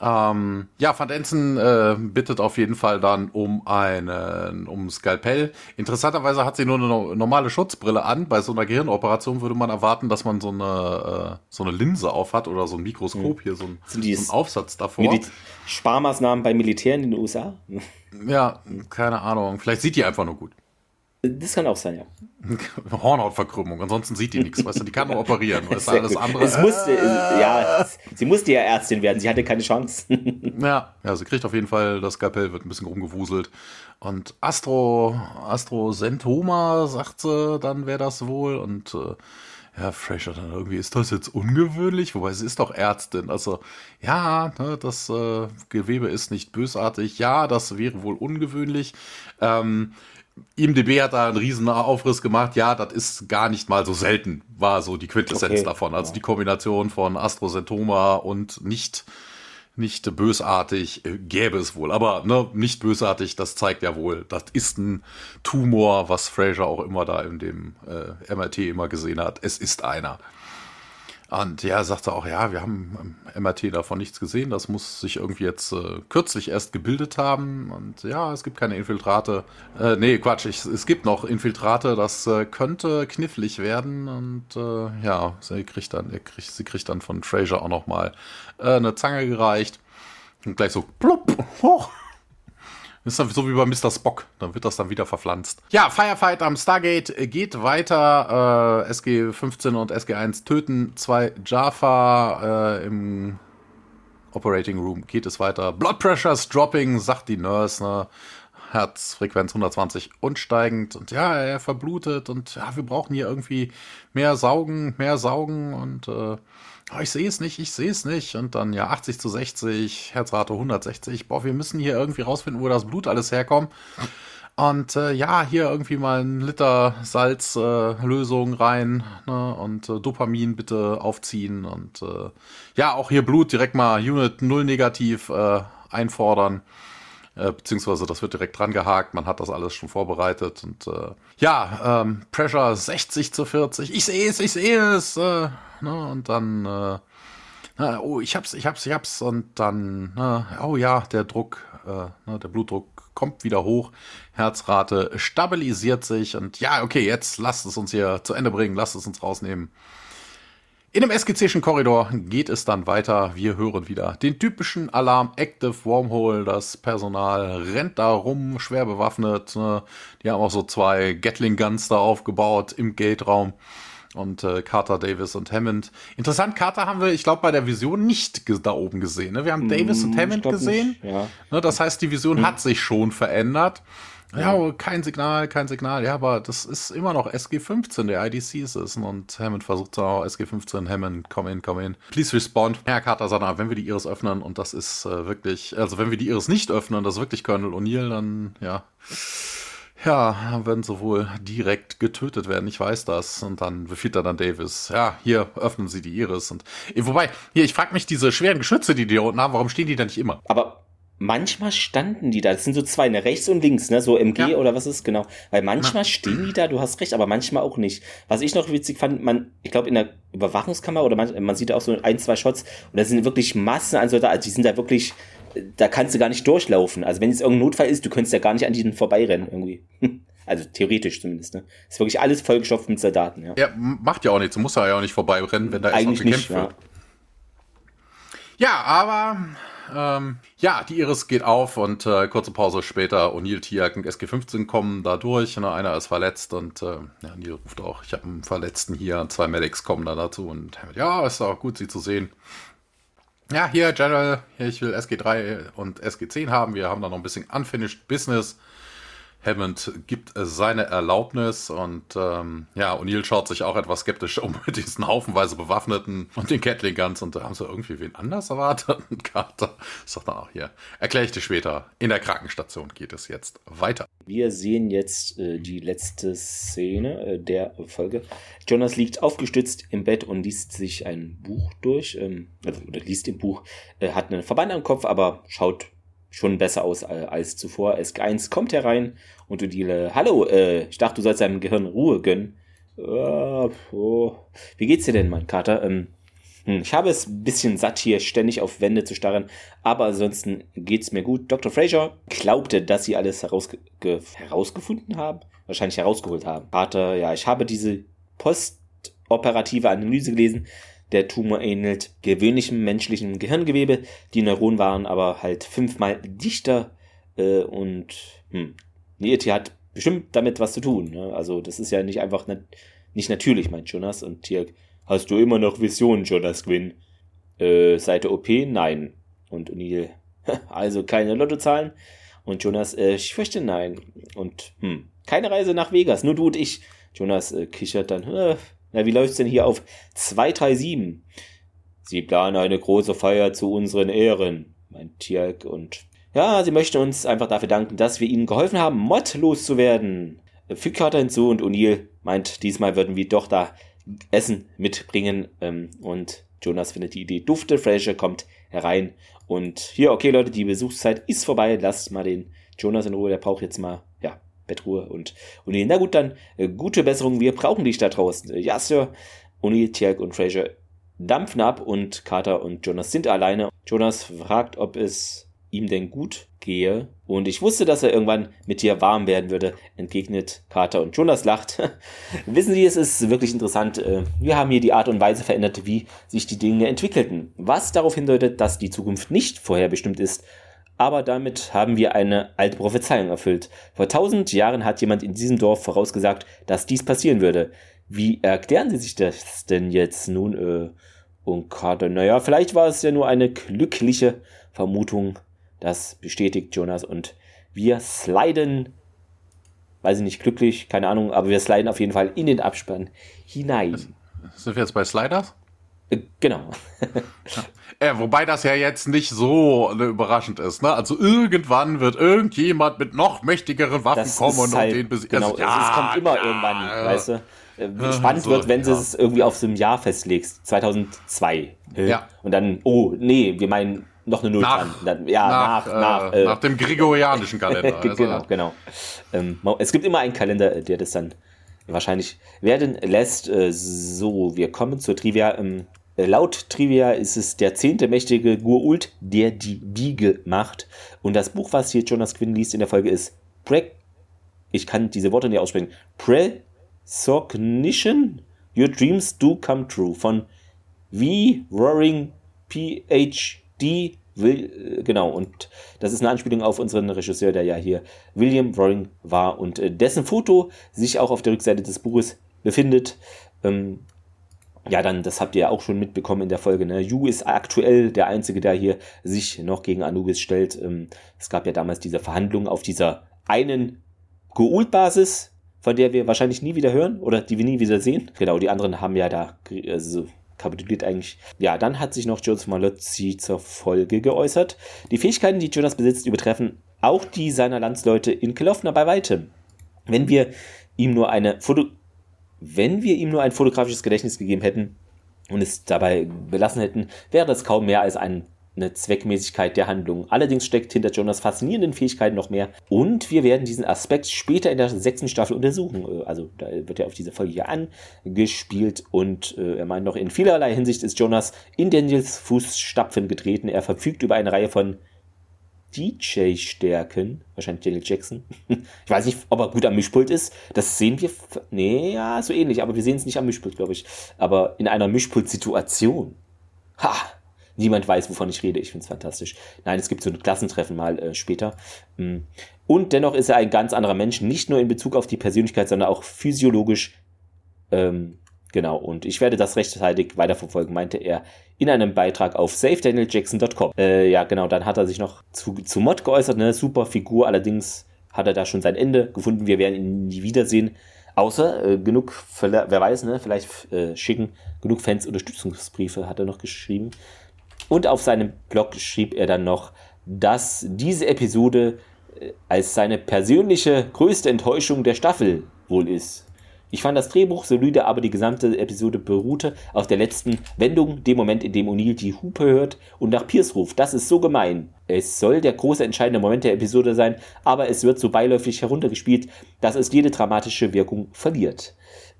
Ähm, ja, Van Denzen äh, bittet auf jeden Fall dann um einen, um Skalpell. Interessanterweise hat sie nur eine normale Schutzbrille an. Bei so einer Gehirnoperation würde man erwarten, dass man so eine, äh, so eine Linse aufhat oder so ein Mikroskop, mhm. hier so ein, so ein Aufsatz davor. Medi Sparmaßnahmen bei Militären in den USA? Ja, keine Ahnung. Vielleicht sieht die einfach nur gut. Das kann auch sein, ja. Hornhautverkrümmung, ansonsten sieht die nichts, weißt du, die kann nur operieren, weißt du, alles andere. Es musste, ja, sie musste ja Ärztin werden, sie hatte keine Chance. ja, ja, sie kriegt auf jeden Fall, das Skalpell wird ein bisschen rumgewuselt. Und Astro, Astro Sentoma, sagt sie, dann wäre das wohl. Und äh, ja, Fraser dann irgendwie, ist das jetzt ungewöhnlich? Wobei sie ist doch Ärztin. Also, ja, ne, das äh, Gewebe ist nicht bösartig. Ja, das wäre wohl ungewöhnlich. Ähm, IMDB hat da einen riesen Aufriss gemacht. Ja, das ist gar nicht mal so selten, war so die Quintessenz okay. davon. Also die Kombination von Astrosentoma und nicht, nicht bösartig äh, gäbe es wohl. Aber ne, nicht bösartig, das zeigt ja wohl, das ist ein Tumor, was Fraser auch immer da in dem äh, MRT immer gesehen hat. Es ist einer. Und ja, sagte auch, ja, wir haben im MRT davon nichts gesehen. Das muss sich irgendwie jetzt äh, kürzlich erst gebildet haben. Und ja, es gibt keine Infiltrate. Äh, nee, Quatsch, ich, es gibt noch Infiltrate. Das äh, könnte knifflig werden. Und äh, ja, sie kriegt dann, kriegt, sie kriegt dann von Fraser auch noch mal äh, eine Zange gereicht. Und gleich so plupp, hoch. Ist so wie bei Mr. Spock. Dann wird das dann wieder verpflanzt. Ja, Firefight am Stargate geht weiter. Äh, SG-15 und SG-1 töten zwei Jaffa äh, im Operating Room. Geht es weiter. Blood Pressure's dropping, sagt die Nurse. Ne? Herzfrequenz 120 und steigend. Und ja, er verblutet. Und ja, wir brauchen hier irgendwie mehr Saugen, mehr Saugen. Und äh, oh, ich sehe es nicht, ich sehe es nicht. Und dann ja 80 zu 60, Herzrate 160. Boah, wir müssen hier irgendwie rausfinden, wo das Blut alles herkommt. Und äh, ja, hier irgendwie mal ein Liter Salzlösung äh, rein ne? und äh, Dopamin bitte aufziehen. Und äh, ja, auch hier Blut direkt mal Unit 0 negativ äh, einfordern. Äh, beziehungsweise das wird direkt dran gehakt, man hat das alles schon vorbereitet und äh, ja, ähm, Pressure 60 zu 40, ich sehe es, ich sehe es, äh, ne, und dann, äh, na, oh, ich hab's, ich hab's, ich hab's, und dann, na, oh ja, der Druck, äh, ne, der Blutdruck kommt wieder hoch, Herzrate stabilisiert sich und ja, okay, jetzt lasst es uns hier zu Ende bringen, lasst es uns rausnehmen. In dem SGC'schen Korridor geht es dann weiter. Wir hören wieder den typischen Alarm Active Wormhole. Das Personal rennt da rum, schwer bewaffnet. Ne? Die haben auch so zwei Gatling Guns da aufgebaut im Gate-Raum. Und äh, Carter, Davis und Hammond. Interessant, Carter haben wir, ich glaube, bei der Vision nicht da oben gesehen. Ne? Wir haben Davis mm, und Hammond gesehen. Ja. ne? Das heißt, die Vision hm. hat sich schon verändert. Ja, kein Signal, kein Signal. Ja, aber das ist immer noch SG15, der IDC ist es. Und Hammond versucht auch SG15, Hammond, komm in, komm in. Please respond. Herr Carter sagt, wenn wir die Iris öffnen und das ist äh, wirklich, also wenn wir die Iris nicht öffnen, das ist wirklich Colonel O'Neill, dann, ja. Ja, werden sie wohl direkt getötet werden, ich weiß das. Und dann befiehlt er dann Davis, ja, hier öffnen sie die Iris. Und wobei, hier, ich frage mich, diese schweren Geschütze, die die da unten haben, warum stehen die da nicht immer? Aber manchmal standen die da. Das sind so zwei, ne, rechts und links, ne, so MG ja. oder was ist genau. Weil manchmal ja. stehen die da, du hast recht, aber manchmal auch nicht. Was ich noch witzig fand, man, ich glaube in der Überwachungskammer oder man, man sieht auch so ein, zwei Shots und da sind wirklich Massen an Soldaten, also die sind da wirklich, da kannst du gar nicht durchlaufen. Also wenn es irgendein Notfall ist, du könntest ja gar nicht an diesen vorbeirennen irgendwie. Also theoretisch zumindest, ne? Ist wirklich alles vollgestopft mit Soldaten, ja. Ja, macht ja auch nichts. Du musst ja auch nicht vorbeirennen, wenn da Eigentlich nicht, ja. wird. Ja, aber ähm, ja, die Iris geht auf und äh, kurze Pause später O'Neill, Tiak und SG-15 kommen da durch. Ne, einer ist verletzt und äh, ja, Neil ruft auch, ich habe einen Verletzten hier. Zwei Medics kommen da dazu und ja, ist auch gut, sie zu sehen. Ja, hier, General, ich will SG3 und SG10 haben. Wir haben da noch ein bisschen Unfinished Business. Hammond gibt seine Erlaubnis und ähm, ja, O'Neill schaut sich auch etwas skeptisch um mit diesen haufenweise Bewaffneten und den Gatling Guns und da haben sie irgendwie wen anders erwartet. Und Carter sagt dann auch hier, erkläre ich dir später. In der Krankenstation geht es jetzt weiter. Wir sehen jetzt äh, die letzte Szene äh, der Folge. Jonas liegt aufgestützt im Bett und liest sich ein Buch durch, ähm, also, oder liest im Buch, äh, hat einen Verband am Kopf, aber schaut schon besser aus äh, als zuvor. SG1 kommt herein und du die, hallo, äh, ich dachte, du sollst deinem Gehirn Ruhe gönnen. Uh, oh. Wie geht's dir denn, mein Kater? Ähm, hm, ich habe es ein bisschen satt, hier ständig auf Wände zu starren, aber ansonsten geht's mir gut. Dr. Fraser glaubte, dass sie alles herausge herausgefunden haben, wahrscheinlich herausgeholt haben. Vater, ja, ich habe diese postoperative Analyse gelesen. Der Tumor ähnelt gewöhnlichem menschlichen Gehirngewebe. Die Neuronen waren aber halt fünfmal dichter äh, und hm, die hat bestimmt damit was zu tun. Ne? Also das ist ja nicht einfach nat nicht natürlich, meint Jonas. Und hier hast du immer noch Visionen, Jonas Quinn. Äh, seit der OP? Nein. Und O'Neill, also keine Lottozahlen. Und Jonas, äh, ich fürchte nein. Und hm, keine Reise nach Vegas, nur du und ich. Jonas äh, kichert dann, äh, na, wie läuft's denn hier auf 237? Sie planen eine große Feier zu unseren Ehren, meint Tjalk und ja, sie möchten uns einfach dafür danken, dass wir ihnen geholfen haben, Mod loszuwerden. Fügt Carter hinzu und O'Neill meint, diesmal würden wir doch da Essen mitbringen. Ähm, und Jonas findet die Idee dufte. Fraser kommt herein und hier, okay Leute, die Besuchszeit ist vorbei. Lasst mal den Jonas in Ruhe, der braucht jetzt mal, ja, Bettruhe und O'Neill. Na gut, dann äh, gute Besserung, wir brauchen dich da draußen. Äh, ja, Sir. O'Neill, Tjalk und Fraser dampfen ab und Carter und Jonas sind alleine. Jonas fragt, ob es ihm denn gut gehe. Und ich wusste, dass er irgendwann mit dir warm werden würde, entgegnet Carter. Und Jonas lacht. Wissen Sie, es ist wirklich interessant. Äh, wir haben hier die Art und Weise verändert, wie sich die Dinge entwickelten. Was darauf hindeutet, dass die Zukunft nicht vorherbestimmt ist. Aber damit haben wir eine alte Prophezeiung erfüllt. Vor tausend Jahren hat jemand in diesem Dorf vorausgesagt, dass dies passieren würde. Wie erklären Sie sich das denn jetzt nun? Äh, und Carter, naja, vielleicht war es ja nur eine glückliche Vermutung das bestätigt Jonas und wir sliden, weiß ich nicht, glücklich, keine Ahnung, aber wir sliden auf jeden Fall in den Abspann hinein. Sind wir jetzt bei Sliders? Äh, genau. ja. äh, wobei das ja jetzt nicht so äh, überraschend ist. Ne? Also irgendwann wird irgendjemand mit noch mächtigeren Waffen das kommen und halt, den besiegen. Genau, also, ja, es kommt immer ja, irgendwann, ja. weißt du. Äh, spannend so, wird, wenn sie es irgendwie auf so ein Jahr festlegst. 2002. Ja. Und dann, oh, nee, wir meinen noch eine Null nach, dran. ja, nach, nach, nach, äh, nach dem gregorianischen Kalender. also. genau, genau. Ähm, es gibt immer einen Kalender, der das dann wahrscheinlich werden lässt. So, wir kommen zur Trivia. Ähm, äh, laut Trivia ist es der zehnte mächtige Gurult, der die Biege macht. Und das Buch, was hier Jonas Quinn liest in der Folge, ist Pre ich kann diese Worte nicht aussprechen. Precognition? Your Dreams Do Come True von V. Roaring P.H die will, äh, genau, und das ist eine Anspielung auf unseren Regisseur, der ja hier William Roaring war und äh, dessen Foto sich auch auf der Rückseite des Buches befindet. Ähm, ja, dann, das habt ihr ja auch schon mitbekommen in der Folge. Ne? Yu ist aktuell der Einzige, der hier sich noch gegen Anubis stellt. Ähm, es gab ja damals diese Verhandlungen auf dieser einen Gould-Basis, von der wir wahrscheinlich nie wieder hören oder die wir nie wieder sehen. Genau, die anderen haben ja da also kapituliert eigentlich. Ja, dann hat sich noch Joseph Malozzi zur Folge geäußert. Die Fähigkeiten, die Jonas besitzt, übertreffen auch die seiner Landsleute in Kelowna bei weitem. Wenn wir ihm nur eine Foto wenn wir ihm nur ein fotografisches Gedächtnis gegeben hätten und es dabei belassen hätten, wäre das kaum mehr als ein eine Zweckmäßigkeit der Handlung. Allerdings steckt hinter Jonas faszinierenden Fähigkeiten noch mehr. Und wir werden diesen Aspekt später in der sechsten Staffel untersuchen. Äh, also da wird er auf diese Folge hier angespielt und äh, er meint noch, in vielerlei Hinsicht ist Jonas in Daniels Fußstapfen getreten. Er verfügt über eine Reihe von DJ-Stärken. Wahrscheinlich Daniel Jackson. ich weiß nicht, ob er gut am Mischpult ist. Das sehen wir. Nee, ja, so ähnlich. Aber wir sehen es nicht am Mischpult, glaube ich. Aber in einer Mischpult-Situation. Ha! Niemand weiß, wovon ich rede. Ich finde es fantastisch. Nein, es gibt so ein Klassentreffen mal äh, später. Mm. Und dennoch ist er ein ganz anderer Mensch, nicht nur in Bezug auf die Persönlichkeit, sondern auch physiologisch. Ähm, genau, und ich werde das rechtzeitig weiterverfolgen, meinte er in einem Beitrag auf safedanieljackson.com. Äh, ja, genau, dann hat er sich noch zu, zu Mod geäußert, ne? Super Figur, allerdings hat er da schon sein Ende gefunden. Wir werden ihn nie wiedersehen. Außer äh, genug, wer weiß, ne, vielleicht äh, schicken genug Fans Unterstützungsbriefe, hat er noch geschrieben. Und auf seinem Blog schrieb er dann noch, dass diese Episode äh, als seine persönliche größte Enttäuschung der Staffel wohl ist. Ich fand das Drehbuch solide, aber die gesamte Episode beruhte auf der letzten Wendung, dem Moment, in dem O'Neill die Hupe hört und nach Pierce ruft. Das ist so gemein. Es soll der große entscheidende Moment der Episode sein, aber es wird so beiläufig heruntergespielt, dass es jede dramatische Wirkung verliert.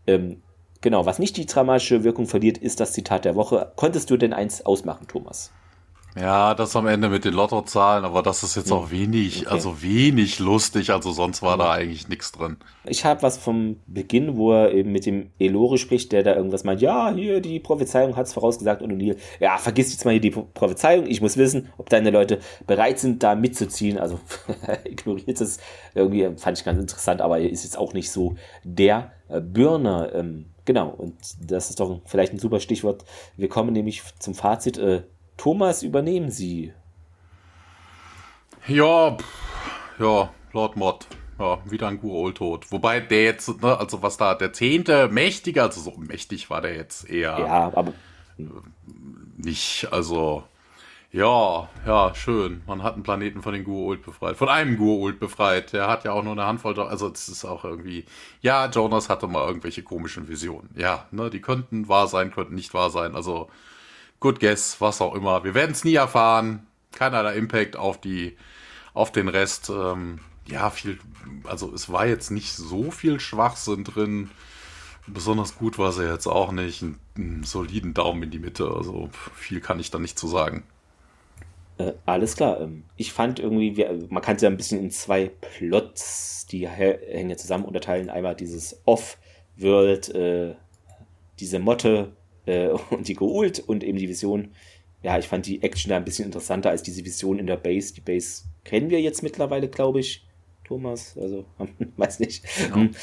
Ähm, Genau, was nicht die dramatische Wirkung verliert, ist das Zitat der Woche. Konntest du denn eins ausmachen, Thomas? Ja, das am Ende mit den Lottozahlen, aber das ist jetzt hm. auch wenig, okay. also wenig lustig, also sonst war da eigentlich nichts drin. Ich habe was vom Beginn, wo er eben mit dem Elore spricht, der da irgendwas meint, ja, hier, die Prophezeiung hat es vorausgesagt und O'Neill, ja, vergiss jetzt mal hier die Prophezeiung, ich muss wissen, ob deine Leute bereit sind, da mitzuziehen, also ignoriert es, irgendwie fand ich ganz interessant, aber er ist jetzt auch nicht so der äh, Birner, ähm, Genau, und das ist doch vielleicht ein super Stichwort. Wir kommen nämlich zum Fazit. Äh, Thomas, übernehmen Sie. Ja, ja, Lord Mod. Ja, wieder ein Gurul tot. Wobei der jetzt, ne, also was da, der zehnte mächtige, also so mächtig war der jetzt eher. Ja, aber. Nicht, also ja, ja, schön. Man hat einen Planeten von den Gua'uld befreit. Von einem Gua'uld befreit. Der hat ja auch nur eine Handvoll. Also, es ist auch irgendwie. Ja, Jonas hatte mal irgendwelche komischen Visionen. Ja, ne, die könnten wahr sein, könnten nicht wahr sein. Also, good guess, was auch immer. Wir werden es nie erfahren. Keinerlei Impact auf die, auf den Rest. Ähm, ja, viel. Also, es war jetzt nicht so viel Schwachsinn drin. Besonders gut war sie jetzt auch nicht. einen soliden Daumen in die Mitte. Also, viel kann ich da nicht zu sagen. Äh, alles klar. Ähm, ich fand irgendwie, man kann es ja ein bisschen in zwei Plots, die hängen ja zusammen, unterteilen. Einmal dieses Off-World, äh, diese Motte äh, und die Geult und eben die Vision. Ja, ich fand die Action da ein bisschen interessanter als diese Vision in der Base. Die Base kennen wir jetzt mittlerweile, glaube ich. Thomas, also weiß nicht. Ja. Hm,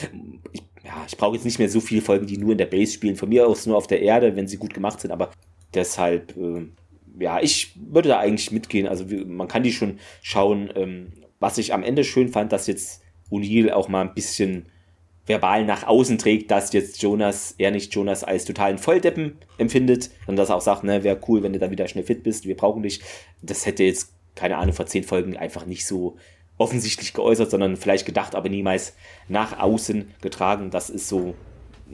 ich, ja, ich brauche jetzt nicht mehr so viele Folgen, die nur in der Base spielen. Von mir aus nur auf der Erde, wenn sie gut gemacht sind, aber deshalb äh, ja, ich würde da eigentlich mitgehen. Also man kann die schon schauen. Ähm, was ich am Ende schön fand, dass jetzt O'Neill auch mal ein bisschen verbal nach außen trägt, dass jetzt Jonas, er nicht Jonas als totalen Volldeppen empfindet, sondern dass er auch sagt, ne, wäre cool, wenn du dann wieder schnell fit bist, wir brauchen dich. Das hätte jetzt, keine Ahnung, vor zehn Folgen einfach nicht so offensichtlich geäußert, sondern vielleicht gedacht, aber niemals nach außen getragen. Das ist so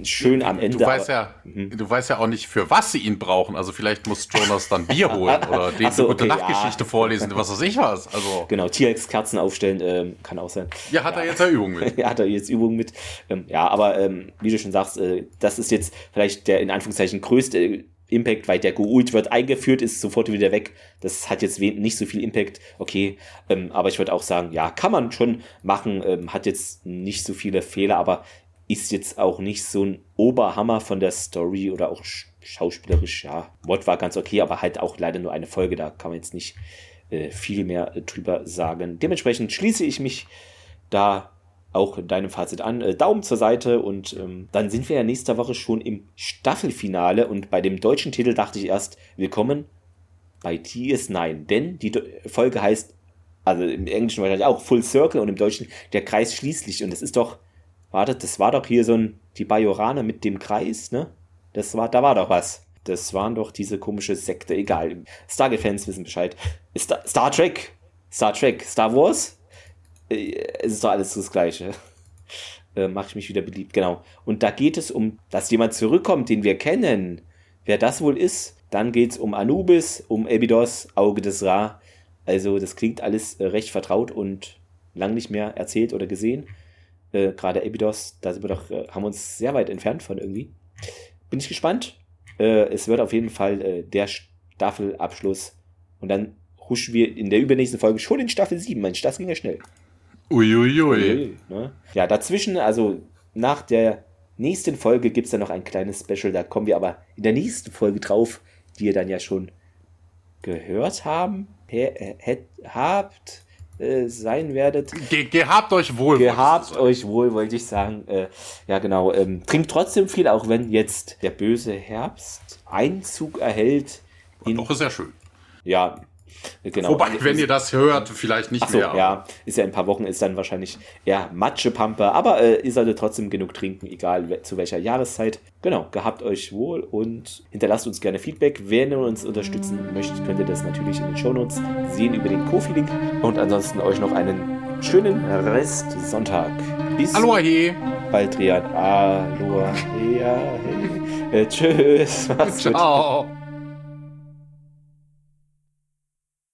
schön am Ende. Du weißt, ja, mhm. du weißt ja auch nicht, für was sie ihn brauchen. Also vielleicht muss Jonas dann Bier holen oder dem so, okay, eine Nachtgeschichte ja. vorlesen, was weiß ich was. Also genau, T-Rex-Kerzen aufstellen, ähm, kann auch sein. Ja, hat ja. er jetzt ja Übung mit. ja, hat er jetzt Übung mit. Ähm, ja, aber ähm, wie du schon sagst, äh, das ist jetzt vielleicht der in Anführungszeichen größte Impact, weil der Goult wird eingeführt, ist sofort wieder weg. Das hat jetzt nicht so viel Impact, okay. Ähm, aber ich würde auch sagen, ja, kann man schon machen, ähm, hat jetzt nicht so viele Fehler, aber ist jetzt auch nicht so ein Oberhammer von der Story oder auch schauspielerisch. Ja, Mod war ganz okay, aber halt auch leider nur eine Folge. Da kann man jetzt nicht äh, viel mehr äh, drüber sagen. Dementsprechend schließe ich mich da auch deinem Fazit an. Äh, Daumen zur Seite und ähm, dann sind wir ja nächste Woche schon im Staffelfinale und bei dem deutschen Titel dachte ich erst, willkommen bei TS9, denn die Folge heißt Also im Englischen wahrscheinlich auch Full Circle und im Deutschen der Kreis schließlich. Und das ist doch, wartet, das war doch hier so ein, die Bajoraner mit dem Kreis, ne? Das war, da war doch was. Das waren doch diese komische Sekte, egal. Stargate-Fans wissen Bescheid. Star, Star Trek, Star Trek, Star Wars, äh, es ist doch alles das Gleiche. Äh, Mache ich mich wieder beliebt, genau. Und da geht es um, dass jemand zurückkommt, den wir kennen. Wer das wohl ist, dann geht es um Anubis, um Abydos, Auge des Ra. Also das klingt alles äh, recht vertraut und lang nicht mehr erzählt oder gesehen. Äh, Gerade Abydos, da sind wir doch, äh, haben wir uns sehr weit entfernt von irgendwie. Bin ich gespannt. Äh, es wird auf jeden Fall äh, der Staffelabschluss. Und dann huschen wir in der übernächsten Folge schon in Staffel 7. Mensch, das ging ja schnell. Uiuiui. Ui, ui. Ne? Ja, dazwischen, also nach der nächsten Folge gibt es dann noch ein kleines Special. Da kommen wir aber in der nächsten Folge drauf, die ihr dann ja schon gehört haben, habt, äh, sein werdet. Ge gehabt euch wohl. Gehabt euch wohl, wollte ich sagen. Äh, ja, genau. Ähm, trinkt trotzdem viel, auch wenn jetzt der böse Herbst Einzug erhält. In, Doch, ist ja schön. Ja, Genau. Wobei, wenn ihr das hört, vielleicht nicht so, mehr. Ja, ist ja in ein paar Wochen, ist dann wahrscheinlich eher Matschepampe, aber äh, ihr solltet trotzdem genug trinken, egal zu welcher Jahreszeit. Genau, gehabt euch wohl und hinterlasst uns gerne Feedback. Wenn ihr uns unterstützen möchtet, könnt ihr das natürlich in den Shownotes sehen über den Kofi-Link. Und ansonsten euch noch einen schönen Rest Sonntag. Bis Aloha he. bald, Rian. Aloha. Äh, tschüss. Ciao. Gut.